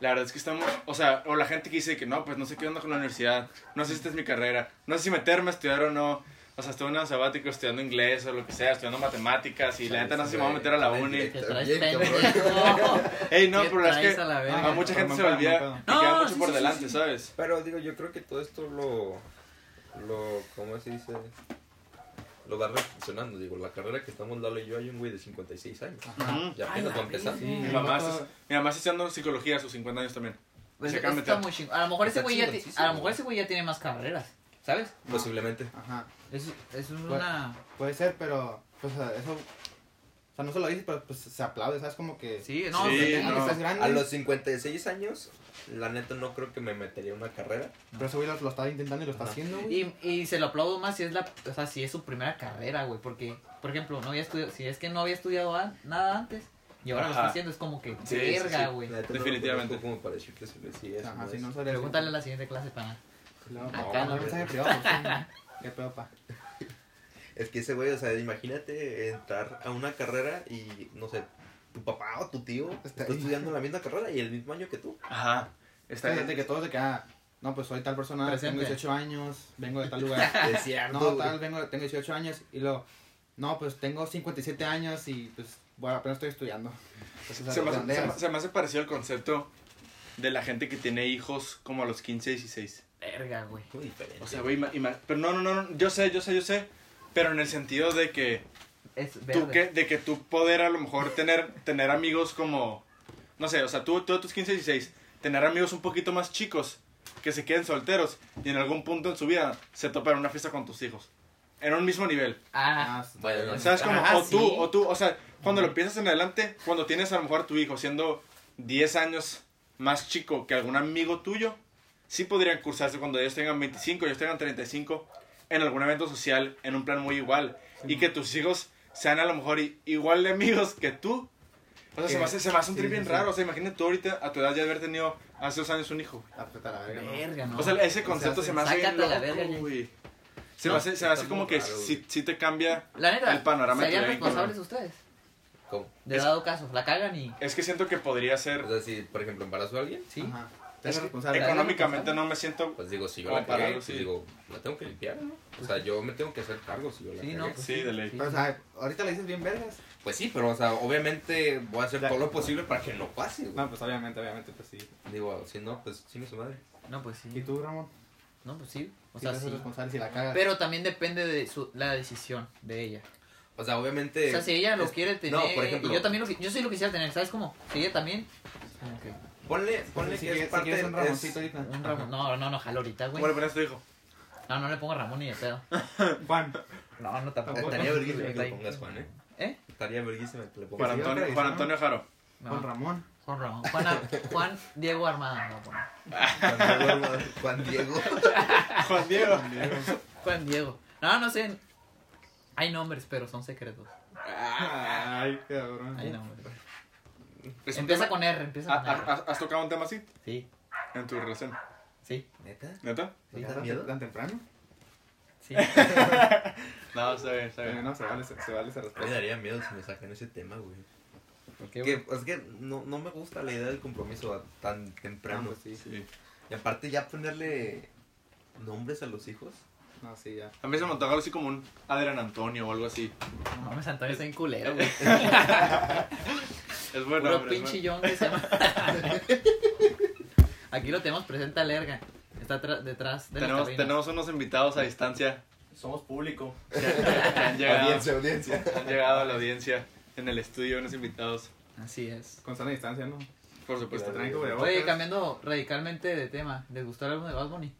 La verdad es que estamos, o sea, o la gente que dice que no, pues no sé qué onda con la universidad, no sé si esta es mi carrera, no sé si meterme a estudiar o no, o sea, estuve en un sabático estudiando inglés o lo que sea, estudiando matemáticas y la neta no sé si me voy a meter a la uni. Te traes Bien, cabrón. pendejo. Ey, no, ¿Qué pero es que a la verga? a mucha gente se olvida que queda mucho por delante. ¿sabes? Pero digo, yo creo que todo esto lo. lo ¿Cómo se dice? Lo va reflexionando. Digo, la carrera que estamos Lalo y yo, hay un güey de 56 años. Ajá. Ya apenas va a empezar. Sí, Mi mamá, está, mi mamá está estudiando psicología a sus 50 años también. Pues está muy. A lo mejor ese güey ya, ti- a lo mejor ese güey ya tiene más carreras, ¿sabes? Posiblemente. Ajá. Es, es una... Puede ser, pero, pues, o sea, eso, o sea, no se lo dices, pero pues se aplaude, ¿sabes? Como que, Sí, no, Sí, sí, no. estás grande, A los 56 años, la neta no creo que me metería en una carrera. pero ese güey lo, lo está intentando y lo está Ajá. haciendo, güey. Y, y se lo aplaudo más si es la, o sea, si es su primera carrera, güey, porque, por ejemplo, no había estudiado, si es que no había estudiado an- nada antes y ahora lo Ajá. está haciendo, es como que Sí, sí, verga, sí. güey. Neta Definitivamente. No lo como para decirte si le sí es. Ajá, no si no Pregúntale a decir. la siguiente clase para... No, Acá acá no. no, mensaje privado. ¿Qué pedo, pa? Es que ese güey, o sea, imagínate entrar a una carrera y, no sé, tu papá o tu tío Está estudiando la misma carrera y el mismo año que tú. Ajá. Está Fíjate que todos de que, ah, no, pues soy tal persona, Presente. tengo 18 años, vengo de tal lugar. Es cierto. No, tal, vengo, tengo 18 años y luego, no, pues tengo 57 años y pues, bueno, apenas estoy estudiando. Pues, se, me hace, se me- se me hace parecido el concepto de la gente que tiene hijos como a los 15, 16. Verga, güey. Muy diferente. O sea, güey, pero no, no, no, no, yo sé, yo sé, yo sé, pero en el sentido de que Es tú que, de que tú poder a lo mejor tener, tener amigos como, no sé, o sea, tú, tú a tus 15, 16, tener amigos un poquito más chicos que se queden solteros y en algún punto en su vida se topan en una fiesta con tus hijos. En un mismo nivel. Ah, Ah, Bueno. ¿Sabes? Como, Ah, o tú, sí. o tú, o sea, cuando lo piensas en adelante, cuando tienes a lo mejor a tu hijo siendo 10 años más chico que algún amigo tuyo, sí podrían cursarse cuando ellos tengan 25, ellos tengan 35, en algún evento social, en un plan muy igual. y que tus hijos sean a lo mejor igual de amigos que tú, O sea, se me hace, se me hace un sí, trip sí, bien sí. raro. O sea, imagínate tú ahorita, a tu edad, ya haber tenido hace dos años un hijo. Ah, pues, a la verga, ¿no? Verga, no. O sea, ese concepto hace- se me hace sácate bien a la loco, verga, güey. Se No, me hace, se me hace como que sí, güey. sí te cambia. La neta, el panorama ¿serían responsables ustedes? ¿Cómo? De Es- dado caso, la cagan y... Es que siento que podría ser. O sea, si, por ejemplo, embarazo a alguien, Sí. Ajá. Es responsable. económicamente no me siento. pues digo, si yo la cagué, pues sí. digo, la tengo que limpiar, ¿no? O sea, yo me tengo que hacer cargo si yo la Sí, cagué. no, pues Sí, de ley. Pero, o sea, ahorita le dices bien vergas. Pues sí, pero, o sea, obviamente voy a hacer Ya. todo lo posible para que no pase, güey. No, pues obviamente, obviamente, pues sí. Digo, si no, pues chingue su madre. No, pues sí. ¿Y tú, Ramón? No, pues sí. O Si sea, sí. responsable si la cagas. Pero también depende de su, la decisión de ella. O sea, obviamente... O sea, si ella lo es- quiere tener, No, por ejemplo, y yo también lo, yo sí lo quisiera tener, ¿sabes cómo? Si ella también, que ponle, ponle si que quieres, es si parte... quieres un es- Ramoncito ahorita. un no, no, no, jalo ahorita, güey. ¿Cómo le pones a tu hijo? No, no le pongo Ramón ni de pedo. Juan. No, no tampoco. Estaría verguísima que le pongas Juan, ¿eh? ¿Eh? Estaría verguísima que le Juan pongas Antonio, Juan vez, Antonio Jaro. No, Juan Ramón. Juan Ramón. Juan, Juan Diego Armada, no, Juan Diego. Juan Diego. Juan Diego. Juan Diego. No, no sé. Hay nombres, pero son secretos. Ay, cabrón. Hay nombres. Es Empieza tema- con R, empieza ¿Ha- con R. ha- ¿Has, has tocado un tema así Sí, en tu relación? sí, ¿Neta? ¿Neta? sí. ¿Te da miedo? ¿Tan temprano? sí. No, está bien, está bien. no, se vale, se, se vale esa Me respuesta. daría miedo si me sacan ese tema, güey. ¿Por qué, Que, güey? es que no, no me gusta la idea del compromiso a- tan temprano. Ah, pues sí. Sí. Y aparte ya ponerle nombres a los hijos. No, sí, ya. A mí se me antoja algo así como un Adrián Antonio o algo así. No mames, Antonio está en culero, güey. Es bueno. Puro pinche John que se llama. Aquí lo tenemos presente a Lerga. Está detrás de Tenemos, tenemos unos invitados a distancia Somos público. que han llegado, audiencia. han llegado a la audiencia en el estudio, unos invitados. Así es. Con sana distancia, ¿no? Por supuesto. Oye, cambiando radicalmente de tema, ¿les gustó el álbum de Bad Bunny?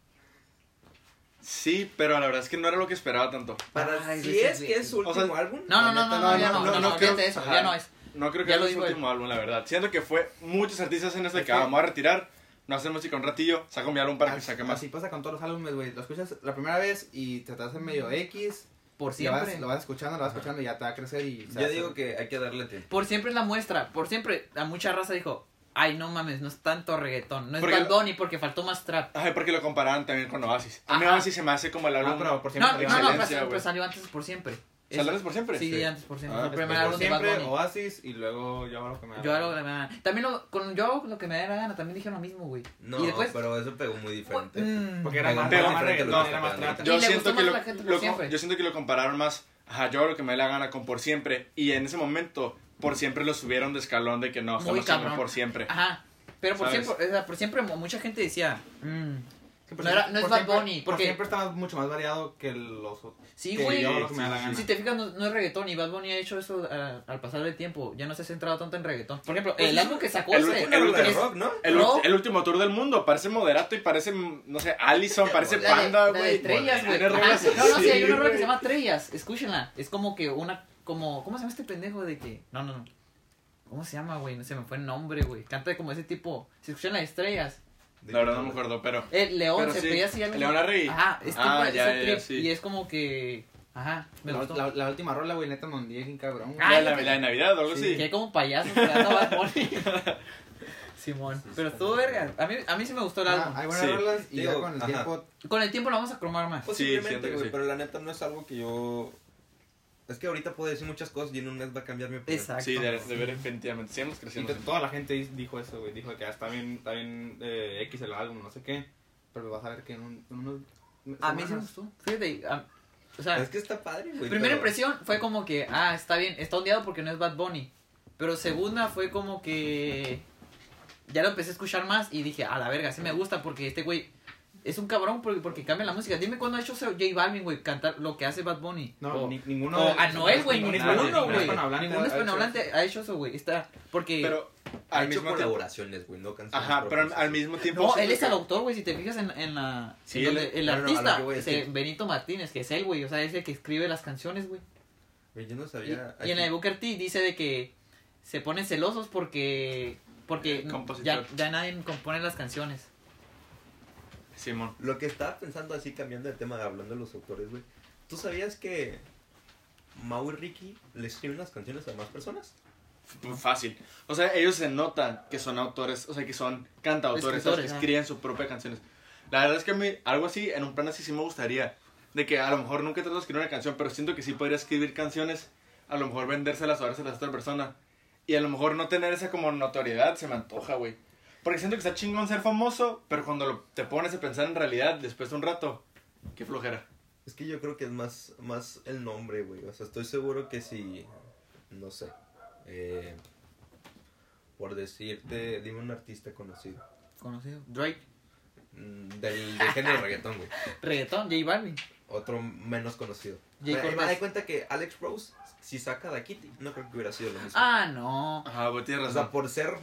Sí, pero la verdad es que no era lo que esperaba tanto. Para si es que es su o sea, último álbum. No, no, la no, neta, no, no, ya no, no, no, no, no no, creo- fíjate eso, ajá. ya no es. No creo que sea su último álbum, la verdad. Siento que fue muchos artistas en este Es que que- vamos a retirar, no hacer música un ratillo, saco mi álbum para que saque más. Así pasa con todos los álbumes, güey. Lo escuchas la primera vez y te haces medio X. Por Lo vas, siempre. lo vas escuchando, lo vas escuchando y ya te va a crecer y... Yo a digo que hay que darle tiempo. Por siempre es la muestra. Por siempre, a mucha raza dijo, ay, no mames, no es tanto reggaetón. No es Porque Bad porque faltó más trap. Ay, porque lo comparaban también con Oasis. A mí Ajá. Oasis se me hace como el álbum. No, pero por No, siempre... no, no, pero, excelencia, pero salió antes por siempre. ¿Salió Eso- antes por siempre? Sí, Sí. antes por siempre. Ah, el primer Por álbum de Bad siempre, Bunny. Oasis y luego yo hago lo que me da Yo hago lo que me da- También lo, con yo hago lo que me da la gana, también dijeron lo mismo, güey. No, y después, pero eso pegó muy diferente. Mm. Porque era Pegó más, más diferente que era más. Y Yo le siento gustó que más lo, la gente por lo- siempre. yo siento que lo compararon más. Ajá, yo hago lo que me dé la gana con por siempre. Y en ese momento, por siempre lo subieron de escalón de que no, Muy estamos por siempre. Ajá. Pero por ¿Sabes? siempre, o sea, por siempre mu- mucha gente decía, mm, No era- siempre- no es Bad siempre- Bunny, Por porque- siempre está mucho más variado que los otros. sí, güey. sí. Si te fijas, no, no es reggaetón y Bad Bunny ha hecho eso ah, al pasar del tiempo. Ya no se ha centrado tanto en reggaetón. Por ejemplo, Pues el álbum que sacó el ese, el de es- rock, ¿no? El, el último tour del mundo, parece moderato y parece, no sé, Allison, parece la Panda, güey. Trellas, güey. Rolas No, no, sí, hay una rola que se llama Trellas. Escúchenla. Es como que una, como, ¿cómo se llama este pendejo de que? No, no, no. ¿Cómo se llama, güey? No se me fue el nombre, güey. Canta como ese tipo. Si escuchan las estrellas. La verdad no me acuerdo, pero. El León Pero se sí, pedía así algo. León Larregui. Ajá, es tipo Ah, ese ya, ya, trip, sí. Y es como que. Ajá, me La, gustó. la- la última rola, güey, neta, me hundí bien cabrón. güey. Ah, La, ya la, de Navidad o algo Sí, así. Que hay como payasos esperando a Bad Bunny. Simón. Pero estuvo verga. A mí, a mí sí me gustó el Ah, álbum. hay buenas Sí. rolas y Digo, ya con el ajá. tiempo... Con el tiempo lo vamos a cromar más. Posiblemente, güey, sí. pero la neta no es algo que yo... Es que ahorita puedo decir muchas cosas y en un mes va a cambiar mi opinión. Exacto. Sí, de, de ver definitivamente. Sigamos creciendo. to- toda la gente dijo eso, güey. Dijo que ah, está bien, está bien eh, X el álbum, no sé qué. Pero vas a ver que en, un, en unos... A mí sí me gustó. Fíjate. a- o sea, Es que está padre, güey. primera pero- impresión fue como que, ah, está bien, está ondeado porque no es Bad Bunny. Pero segunda fue como que ya lo empecé a escuchar más y dije, a la verga, sí me gusta porque este güey es un cabrón porque, porque cambia la música. Dime cuándo ha hecho J Balvin, güey, cantar lo que hace Bad Bunny. No, O- ni- ninguno... o de- a Noel, güey, ningún ninguno, güey. Ningún ha hecho hispanohablante ha hecho eso, güey. Está, porque... Pero Ha al hecho mismo tiempo. colaboraciones, güey, no canciones. Ajá, pero al, propias. al mismo tiempo. No, él es el autor, güey, si te fijas en, en la... Sí, en donde él- el no, artista, que voy es ese que- Benito Martínez, que es él, güey, o sea, es el que escribe las canciones, güey. Güey, yo no Y, sabía... y en la de Booker T dice de que se ponen celosos porque... Porque Compositor. ya, ya nadie compone las canciones. Simón. Lo que estaba pensando así, cambiando de tema, hablando de los autores, güey. ¿Tú sabías que Mau y Ricky le escriben las canciones a más personas? F- Fácil. O sea, ellos se notan que son autores, o sea, que son cantautores, que escriben sus propias canciones. La verdad es que a mí, algo así, en un plan así sí me gustaría. De que a lo mejor nunca trato de escribir una canción, pero siento que sí podría escribir canciones, a lo mejor vendérselas o dárselas a otra persona. Y a lo mejor no tener esa como notoriedad se me antoja, güey. Porque siento que está chingón ser famoso, pero cuando lo- te pones a pensar en realidad después de un rato, qué flojera. Es que yo creo que es más, más el nombre, güey. O sea, estoy seguro que si, no sé, eh, por decirte, dime un artista conocido. Conocido. Drake. Mm, Del, del género reggaetón, güey. Reggaetón, J Balvin. Otro menos conocido. J. Me, da cuenta que Alex Rose, si saca de Kitty, no creo que hubiera sido lo mismo. Ah, no. Ajá, güey, tienes o razón. sea, por ser,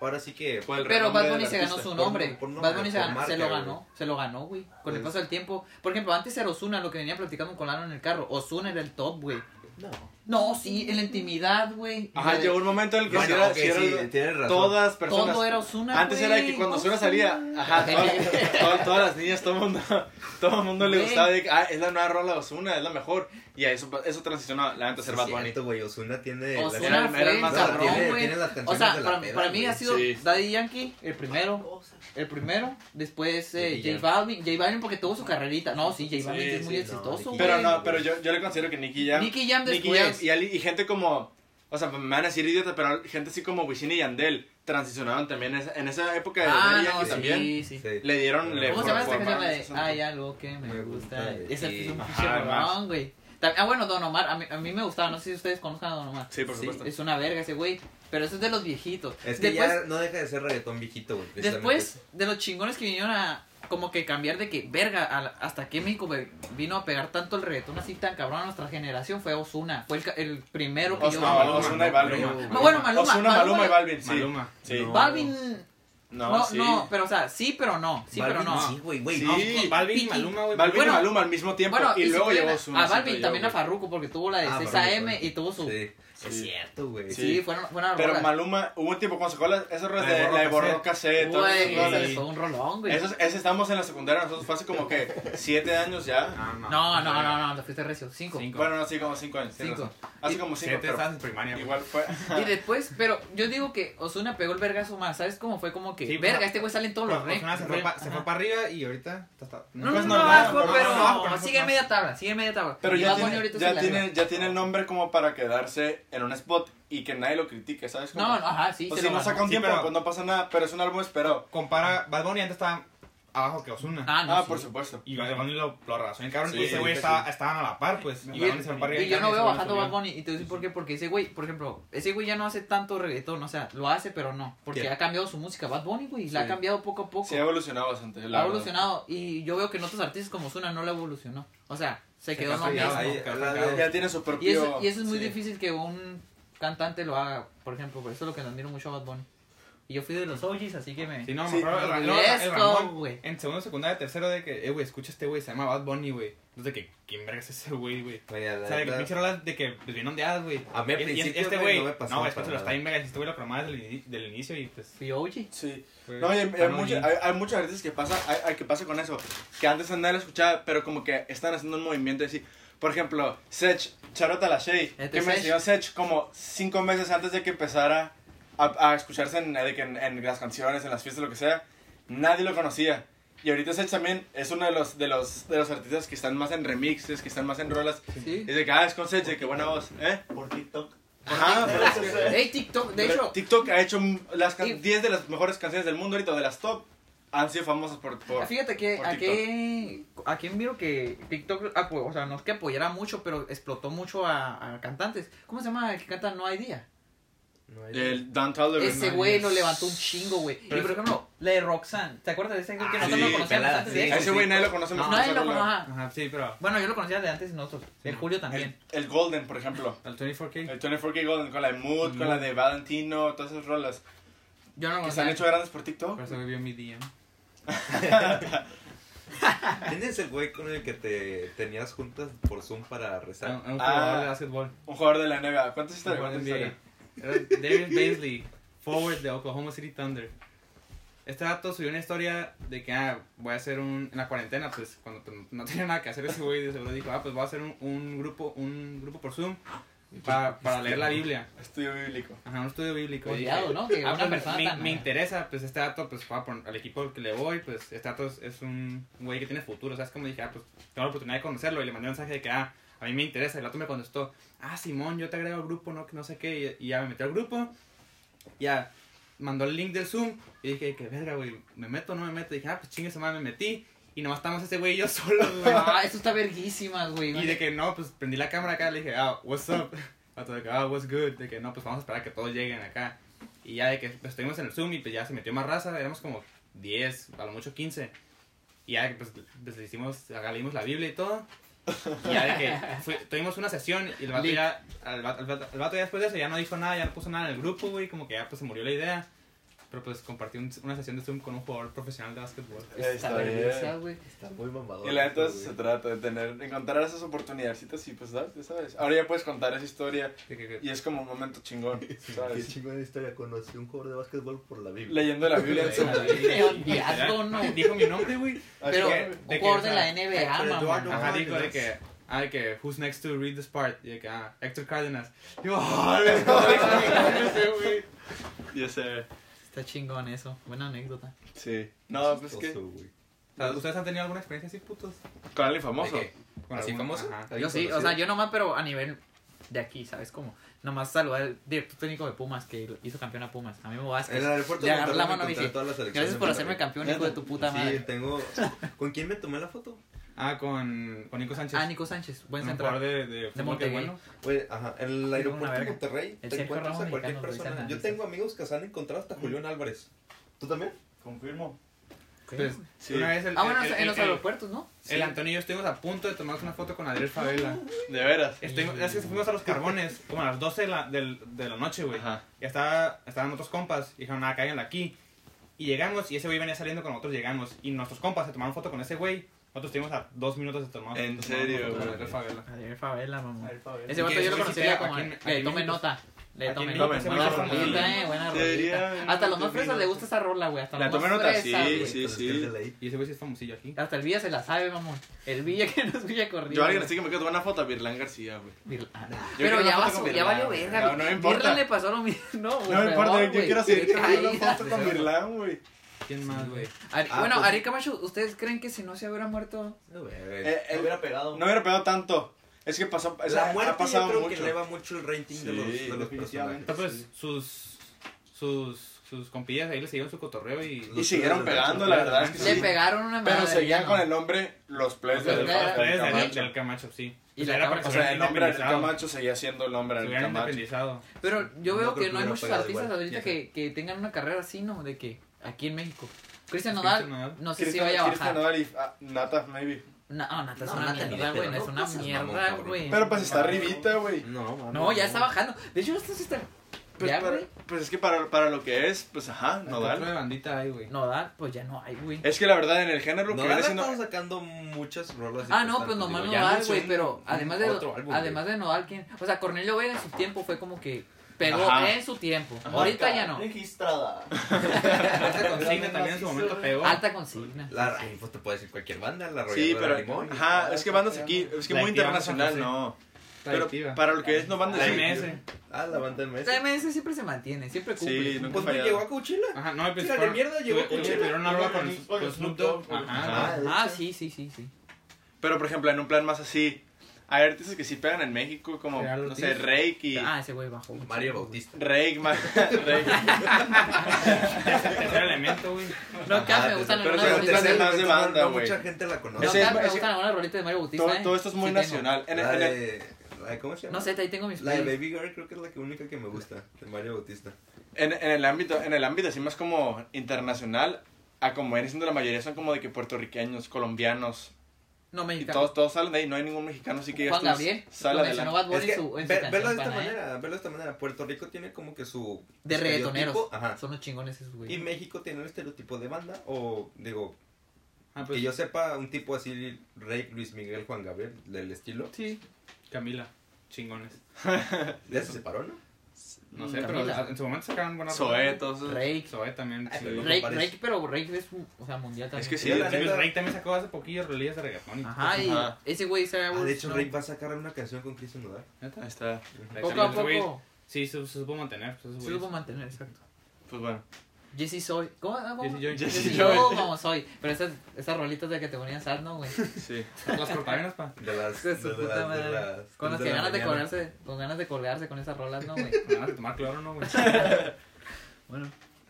ahora sí que... Por el Pero renombre Bad Bunny del se ganó artista. su nombre. por nombre, Bad Bunny se, por ganó- marca, se lo güey. ganó. Se lo ganó, güey. Con el Pues- paso del tiempo. Por ejemplo, antes era Osuna, lo que venía platicando con Lalo en el carro. Osuna era el top, güey. No. No, sí, en la intimidad, güey. Ajá, De- llegó un momento en el que Bueno, sí era, sí sí, tienes razón. todas personas. Todo era Osuna. Antes era que cuando Osuna salía, ajá, todas, todas- todas las niñas, todo el mundo, todo el mundo le gustaba de que, ah, es la nueva rola de Osuna, es la mejor. Y a eso, eso transicionó la neta a ser Sí, Bad Bunny. güey. Osuna tiene... Osuna Era- fue era el más cabrón, tiene- güey. tiene las O sea, de la para, peda, para mí ha sido Sí. Daddy Yankee el primero. El primero. Después eh, J. Balvin. J Balvin porque tuvo su carrerita. No, sí, J Balvin Sí, es muy sí, no, exitoso. Pero no, pero yo, yo le considero que Nicky Jam. Nicky Jam Nicky después. y, y gente como, o sea, me van a decir idiota, pero gente así como Wisin y Yandel transicionaron también en esa, en esa época de Ah, Daddy no, Yankee sí, también. sí. Sí. Le dieron, le ¿Cómo se llama esta canción? La de Hay algo que me Me gusta. gusta, sí. es un pinche además. rolón, güey. Ah, bueno, Don Omar. A mí, a mí me gustaba. No sé si ustedes conozcan a Don Omar. Sí, por supuesto. Es una verga ese güey. Pero ese es de los viejitos. Es que después, ya no deja de ser reggaetón viejito, güey. después de los chingones que vinieron a como que cambiar de que, verga, hasta que México vino a pegar tanto el reggaetón así tan cabrón a nuestra generación fue Osuna. Fue el, ca- el primero que yo... Osuna, Maluma, Osuna y Balvin. Maluma. No, bueno, Maluma. Osuna, Maluma y Balvin, sí. Maluma. Sí. No. Balvin... No, No, sí. no, pero o sea, sí, pero no. Sí, Balvin, pero no. Sí, güey, güey. Sí. No, Balvin y. Maluma, güey. Balvin Bueno, y Maluma al mismo tiempo. Bueno, y, luego llegó Osuna. A Balvin siento yo, también a güey. Farruko porque tuvo la de Ah, Cesa Farruko, M y tuvo su... Sí, Sí. es cierto, güey. Sí, Sí. fueron, fueron Pero. Maluma, hubo un tiempo cuando sacó la, esas rolas La de la de Borró Cassette, Güey, fue un rolón, güey. Esos, ese estamos en la secundaria, nosotros fue hace como que siete años ya. No, No, no, no, no, te fuiste recio. Cinco. Cinco. Bueno, no, sí, como cinco años. Cinco. Hace Y- como cinco, Siete estás en primaria, igual fue. Y después, pero yo digo que Osuna pegó el vergazo más. ¿Sabes cómo fue? Como que, Sí, verga, pues, este güey sale en todos los re- Osuna se fue re- pa- se ajá. fue para arriba y ahorita está- está- No, no, Pues no, no, abajo, no, no, pero no, no, sigue en no. media tabla, sigue en media tabla. Pero ya tiene el nombre como para quedarse en un spot y que nadie lo critique, ¿sabes? cómo? No, no, ajá, sí, O si no saca un Sí, tiempo, pero- pues no pasa nada, pero es un álbum esperado. Compara, Bad Bunny antes estaba abajo que Osuna. Ah, no, Ah, sí. por supuesto. Y Bad Bunny lo, lo rebasó en cabrón. Sí, y ese güey sí. estaba, estaban a la par, pues. Y, Y, fue para arriba. y yo no veo bajando. Bad Bunny y te voy a decir por qué, porque ese güey, por ejemplo, ese güey ya no hace tanto reggaetón, o sea, lo hace pero no, porque ¿Quién? ha cambiado su música, Bad Bunny, güey, la ha cambiado poco a poco. Sí, ha evolucionado bastante. la ha verdad. evolucionado y yo veo que en otros artistas como Zuna no la evolucionó. O sea, se Se quedó en lo mismo. Ahí, la. Ya tiene su propio. Y eso, y eso es muy sí. difícil que un cantante lo haga, por ejemplo, por eso es lo que le admiro mucho a Bad Bunny. Y yo fui de los OGs, así que me... Sí, no, Sí, me acuerdo. no, el, no, el Ramón, güey. En segundo, secundaria, tercero, de que, eh, güey, escucha este güey, se llama Bad Bunny, güey. Entonces, de que, ¿quién verga es ese güey, güey? Güey, O sea, de que pinche rolas de que, pues, bien ondeadas, güey. A mí al Y- y principio, este güey, güey, no me no, después para se lo está nada. bien verga, este güey lo programaba desde el, inicio y, pues... Fui OG. Sí. No, y hay, hay, un mucha- OG. hay, hay muchos artistas que pasa, hay, que pasa con eso. Que antes nadie lo escuchaba, pero como que están haciendo un movimiento así. Por ejemplo, Sech, Charota La Shea, Este que me enseñó Sech como cinco meses antes de que empezara a, a escucharse en, de que en, en las canciones, en las fiestas, lo que sea. Nadie lo conocía. Y ahorita Sech también es uno de los, de los, de los artistas que están más en remixes, que están más en rolas. Sí. Y de que, ah, es con Sech, de que buena voz, ¿eh? Por TikTok. Ajá, es Hey, TikTok, de hecho, TikTok ha hecho las can- Y- 10 de las mejores canciones del mundo ahorita, de las top, han sido famosas por... por fíjate que por a qué, a quién miro que TikTok, ah, pues, o sea, no es que apoyara mucho, pero explotó mucho a, a cantantes. ¿Cómo se llama el que canta No hay día? No el Dan Tolliver. Ese no, güey no. levantó un chingo, güey. Y por ejemplo, la de Roxanne, ¿te acuerdas de ese güey que Ah, nosotros sí, lo conocíamos pelada, antes sí. de ese güey nadie lo conoce más. Nadie lo conocía. Ajá, sí, pero... Bueno, yo lo conocía de antes nosotros. El Julio también. El, el Golden, por ejemplo. El 24K. El 24K Golden, con la de Mood, con la de Valentino, todas esas rolas. Yo no lo Que se han hecho grandes por TikTok. Por eso vio mi DM. ¿Quién es el güey con el que te tenías juntas por Zoom para rezar? Un, un Ah. jugador de básquetbol. Un jugador de la NBA. ¿Cuántas historias? Era Darius Baisley, forward de Oklahoma City Thunder. Este dato subió una historia de que ah, voy a hacer un. En la cuarentena, pues cuando no tenía nada que hacer ese güey, de seguro dijo, ah, pues voy a hacer un, un grupo un grupo por Zoom para, para leer la Biblia. Estudio bíblico. Ajá, un estudio bíblico. Y Odiado, dije, ¿no? Que ah, una pues, persona me, tan- me interesa, pues este dato, pues al equipo al que le voy, pues este dato es, es un güey que tiene futuro. O sea, es como dije, ah, pues tengo la oportunidad de conocerlo. Y le mandé un mensaje de que, ah, a mí me interesa. El otro me contestó, ah, Simón, yo te agrego al grupo, no, que no sé qué. Y, y ya me metió al grupo. Ya mandó el link del Zoom. Y dije, que verga, güey, ¿me meto o no me meto? Y dije, ah, pues chingue su madre, me metí. Y nomás estamos ese güey y yo solo, güey. Ah, eso está verguísimas, güey. Y de que no, pues prendí la cámara acá, le dije, ah, what's up? De que, ah, what's good? De que no, pues vamos a esperar a que todos lleguen acá. Y ya de que pues, estuvimos en el Zoom y pues ya se metió más raza, éramos como 10, a lo mucho 15. Y ya pues, pues le hicimos, acá leímos la Biblia y todo. Y ya de que fui- tuvimos una sesión y el vato ya, el vato- el vato ya después de eso ya no dijo nada, ya no puso nada en el grupo, güey, como que ya pues se murió la idea. Pero pues compartí un- una sesión de Zoom con un jugador profesional de básquetbol. Está Está bien. güey. Está muy mamador. Y la neta se trata de tener, encontrar esas oportunidades y pues darte, ¿sabes? Ahora ya puedes contar esa historia que- y es como un momento chingón, Qué ¿sabes? chingona historia. Conocí a un jugador de básquetbol por la Biblia. Leyendo la Biblia Qué ¿no? Dijo mi nombre, güey. Pero un jugador de la NBA, mamá. Ajá, dijo de que, ah, de que, who's next to read this part? Y de que, ah, Héctor Cárdenas. Ah, nombre ese güey. Ya sé. Está chingón eso. Buena anécdota. Sí. No, pues que sea, ¿Ustedes han tenido alguna experiencia así, putos? con alguien famoso. ¿De qué? Con ¿Así algún- famoso? Ajá. Yo sí, o sea, yo nomás, pero a nivel de aquí, ¿sabes cómo? Nomás saludar al director técnico de Pumas que hizo campeón a Pumas, a Memo En Vázquez. el aeropuerto de Monterrey la me mano las selecciones Gracias por hacerme campeón, hijo de tu puta Sí, madre. tengo... ¿Con quién me tomé la foto? Ah, con, con Nico Sánchez. Ah, Nico Sánchez, buen un central. de, de, es Monterrey. bueno. Pues, ajá, en el aeropuerto de. Monterrey El te encuentras a cualquier persona. Yo tengo amigos que se han encontrado hasta Julián Álvarez. ¿Tú también? Confirmo. Pues, Sí. una vez el, Ah, bueno, el, en el- los el- aeropuertos, ¿no? el Antonio y yo estuvimos a punto de tomarnos una foto con Adriel Favela. De veras. Estuvimos, es que fuimos a los carbones, como a las 12 de la, del- de la noche, güey. Ajá. Ya estaba, estaban otros compas y dijeron, nada, cáiganla aquí. Y llegamos y ese güey venía saliendo con nosotros, llegamos. Y nuestros compas se tomaron foto con ese güey. Nosotros estuvimos a dos minutos de tomar ¿En serio, güey? Adriel Favela. Adriel Favela, mamá. Es Ese vato yo lo güey sí pega como le tome nota. Le tome nota. Buena güey sí rolita, eh, buena Sería- rolita. Hasta los más fresas le gusta esa rola, güey. Hasta los más tome nota, fresas, sí, güey. sí, Pero es que es de ley. Y ese güey sí es famosillo aquí. Hasta el Villa se la sabe, mamón. El Villa que no escucha corrido. Yo a alguien así que me quedo una foto a Virlán García, güey. Ah, Pero ya, una Virlán. valió verga. No, no me güey. importa. Virla le pasó lo mismo. No, No me peor, importa, yo güey. quiero seguir Caída. foto con Virlán, güey. ¿Quién más, güey? Ari- Ah, bueno, pues- Ari Camacho, ¿ustedes creen que si no se hubiera muerto? No, güey. Eh, hubiera pegado. No hubiera pegado tanto. Es que pasó, sea, La muerte ha pasado yo creo mucho. que eleva mucho el rating de los, de los definitivamente. personajes. Entonces, sus, sus, sus compillas ahí le siguieron su cotorreo y... Y siguieron pegando, la verdad es que Le sí. pegaron una Pero seguían con el nombre Los Players Los del del Camacho. del Camacho, sí. Y O sea, la era O se sea, el nombre del. Camacho seguía siendo el nombre del Camacho. Pero yo veo que no hay muchos artistas ahorita que tengan una carrera así, ¿no? De que aquí en México. Cristian Cristian Nodal, no sé si Cristian vaya a Cristian bajar. Nodal y ah, Nata, maybe. No, Nata es No, una mierda, güey. No es no, una no mierda, güey. Pero pues está arribita, güey. No, mames. No, ya está bajando. De hecho, esto sí está. Pues, ya, para- pues es que para, para lo que es, pues ajá, ¿Qué otro de Nodal. bandita hay, güey? Nodal, pues ya no hay, güey. Es que la verdad en el género No, que viene siendo... estamos sacando muchas rolas. Ah, no, pues nomás Nodal, anunció güey, pero además de, otro álbum, además güey. de Nodal, ¿quién? O sea, Cornelio Vega en su tiempo fue como que pegó Ajá. en su tiempo. Ahorita ya no. Registrada. Esta consigna también en su momento pegó. Alta consigna. La, ay, pues te puede decir cualquier banda, la Sí, pero... Limón. Ajá, es que bandas aquí, es que La muy internacional, no. Pero para lo que es, no bandas La. MS. Ah, la banda MS. La MS siempre se mantiene, siempre cumple. Sí, nunca Pues no llegó a Coachella. Ajá, no, pues de mierda, llegó tuve- Coachella. Tuvieron una rola con, Snoop Dogg. Ah, Ah, sí, sí, sí, sí. Pero por ejemplo, en un plan más así, hay artistas que sí pegan en México, como, Real no sé, Ortiz. Rake y... Ah, ese güey bajó. mucho. Mario Bautista. Rake, ma- Rake. Tercer elemento, güey. No, acá Ah, me gustan pero algunas ese- rolitas de... más de no- banda, no güey. Mucha gente la No, conoce. Es- acá me ese- gustan algunas rolitas de Mario Bautista, todo, ¿eh? todo esto es muy Sí tengo. nacional. En, La en- de, la de- ¿Cómo se llama? No sé, ahí tengo mis La de playlists. Baby Girl creo que es la que única que me gusta, de Mario Bautista. en- en el ámbito, en el ámbito así más como internacional, a como viene siendo la mayoría son como de que puertorriqueños, colombianos, No, y mexicano. todos, todos salen de ahí, no hay ningún mexicano así que Juan Gabriel. sale adelante. Bad Es que, en su, en su ve- canción, verlo de esta pana, ¿eh? manera, verlo de esta manera. Puerto Rico tiene como que su De reggaetoneros. Ajá. Son los chingones esos, güey. Y México tiene un estereotipo de banda, o digo, Ah, pues que yo sepa, un tipo así, Rey, Luis Miguel, Juan Gabriel, del estilo. Sí. Camila. Chingones. Ya se separó, ¿no? No sé, Mm, pero Camila. en su momento sacaron buenas esos. Rake. También. Sí. pero Rake, pero Rake es, o sea, mundial también. Es que sí, Sí, la pues neta. Rake también sacó hace poquillo rolillas de reggaetón. y Ajá, y Ajá. ese güey se Ah, de hecho. Rake va a sacar una canción con Cristian Nodal. Ahí está. Poco a ese güey- poco. Sí, se, se supo mantener. Se supo Se supo mantener, exacto. Pues bueno. Jesse Soy. ¿Cómo? Ah, ¿Cómo? Jesse Joy. Jesse Jesse Joy. Joy, vamos, soy. Pero esas, esas rolitas de que te ponían sad, ¿no, güey? Sí. Las cortavenas, pa. De las. De su de puta las- de madre. las Con las que de la ganas de colgarse, con ganas de colgarse con esas rolas, ¿no, güey? Me van a tomar cloro, ¿no, güey? Bueno,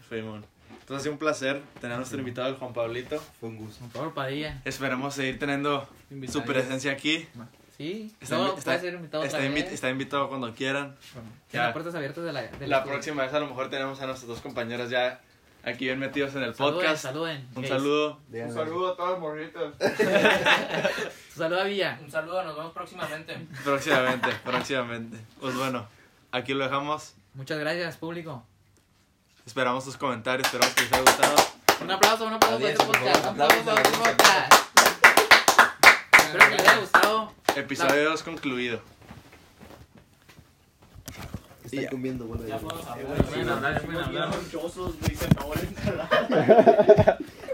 Fuimos. Entonces ha sido un placer tener a nuestro invitado, el Juan Pablito. Fue un gusto. con Pablo Padilla. Esperemos seguir teniendo su presencia aquí. Sí, Está, no, está- puede ser invitado está otra invi- vez. está invitado cuando quieran. Tiene Ya. puertas abiertas de la, La estudio. próxima vez a lo mejor tenemos a nuestras dos compañeras ya aquí bien metidos en el Saluden, podcast. saluden. Un gays. saludo. Díganle. a todos los morritos. Saluda a Villa. Un saludo, nos vemos próximamente. Próximamente, próximamente. Pues bueno, aquí lo dejamos. Muchas gracias, público. Esperamos sus comentarios, esperamos que les haya gustado. Un aplauso, un aplauso para Adiós, este por podcast. Un aplauso para este podcast. Espero que les haya gustado. Episodio 2 concluido. Están Ya. comiendo, bueno. Ya podemos hablar. Pueden hablar, pueden hablar.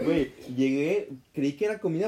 Güey, Güey, llegué, creí que era comida